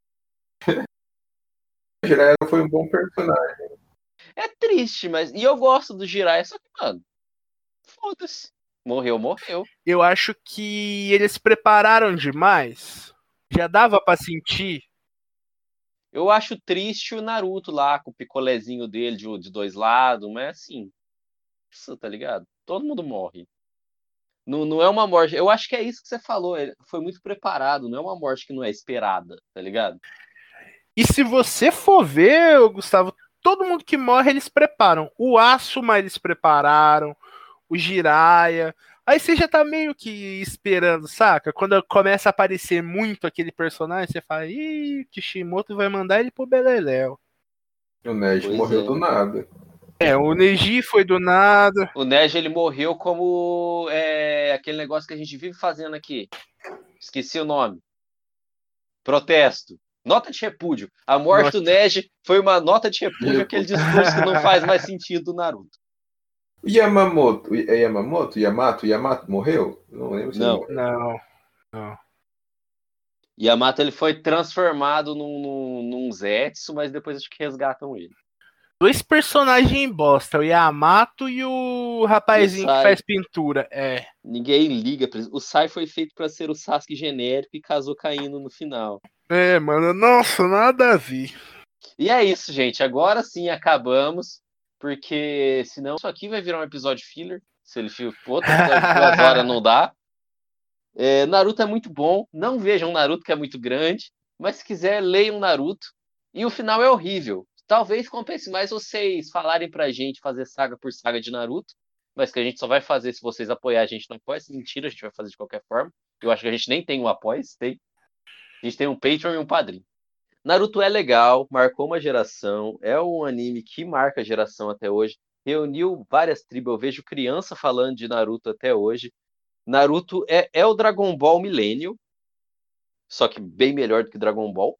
O Jiraiya foi um bom personagem. É triste, mas. E eu gosto do Jiraiya, só que, mano, foda-se. Morreu, morreu. Eu acho que eles se prepararam demais. Já dava pra sentir. Eu acho triste o Naruto lá, com o picolézinho dele de, de dois lados, mas assim. Isso, tá ligado? Todo mundo morre. Não, não é uma morte. Eu acho que é isso que você falou. Ele foi muito preparado, não é uma morte que não é esperada, tá ligado? E se você for ver, Gustavo, todo mundo que morre eles preparam. O Asuma eles prepararam, o Jiraiya. Aí você já tá meio que esperando, saca? Quando começa a aparecer muito aquele personagem, você fala, ih, Kishimoto vai mandar ele pro Beleléu. O Ned Pois morreu é. do nada. É, o Neji foi do nada. O Neji, ele morreu como é, aquele negócio que a gente vive fazendo aqui. Esqueci o nome. Protesto. Nota de repúdio. A morte Nota- do Neji foi uma nota de repúdio, aquele discurso que não faz mais sentido do Naruto. O Yamamoto, é Yamamoto? Yamato? Yamato morreu? Não lembro se Não. ele morreu. Não. Yamato ele foi transformado num, num, num Zetsu, mas depois acho que resgatam ele. Dois personagens bosta, o Yamato e o rapazinho o que faz pintura. É. Ninguém liga pra. O Sai foi feito pra ser o Sasuke genérico e casou caindo no final. É, mano, nossa, nada a ver. E é isso, gente. Agora sim acabamos. Porque senão isso aqui vai virar um episódio filler. Se ele for outro episódio horas, não dá. É, Naruto é muito bom. Não vejam Naruto, que é muito grande. Mas se quiser, leiam Naruto. E o final é horrível. Talvez compense mais vocês falarem pra gente fazer saga por saga de Naruto. Mas que a gente só vai fazer se vocês apoiarem a gente no Apoia. Mentira, a gente vai fazer de qualquer forma. Eu acho que a gente nem tem um Apoia, tem. A gente tem um Patreon e um Padrim. Naruto é legal, marcou uma geração, é um anime que marca a geração até hoje. Reuniu várias tribos, eu vejo criança falando de Naruto até hoje. Naruto é, é o Dragon Ball Millennium, só que bem melhor do que Dragon Ball.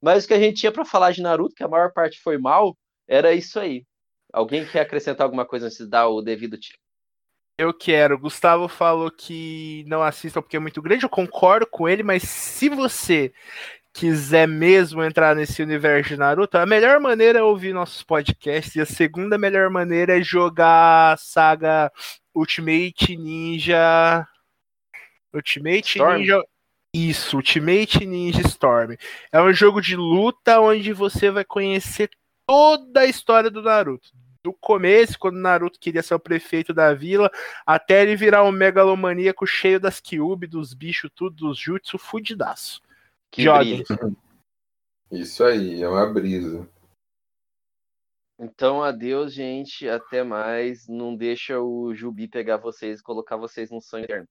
Mas o que a gente tinha pra falar de Naruto, que a maior parte foi mal, era isso aí. Alguém quer acrescentar alguma coisa antes de dar o devido tiro? Eu quero. Gustavo falou que não assistam porque é muito grande. Eu concordo com ele, mas se você quiser mesmo entrar nesse universo de Naruto, a melhor maneira é ouvir nossos podcasts e a segunda melhor maneira é jogar a saga Ultimate Ninja. Ultimate Storm? Ninja. Isso, Ultimate Ninja Storm. É um jogo de luta onde você vai conhecer toda a história do Naruto. do começo, quando Naruto queria ser o prefeito da vila, até ele virar um megalomaníaco cheio das Kyubi, dos bichos, tudo, dos jutsu, fudidaço. Que Joguem. Isso aí, é uma brisa. Então, adeus, gente. Até mais. Não deixa o Jubi pegar vocês e colocar vocês no sonho eterno.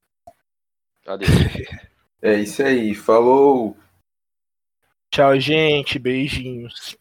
Adeus. É isso aí, falou! Tchau, gente. Beijinhos.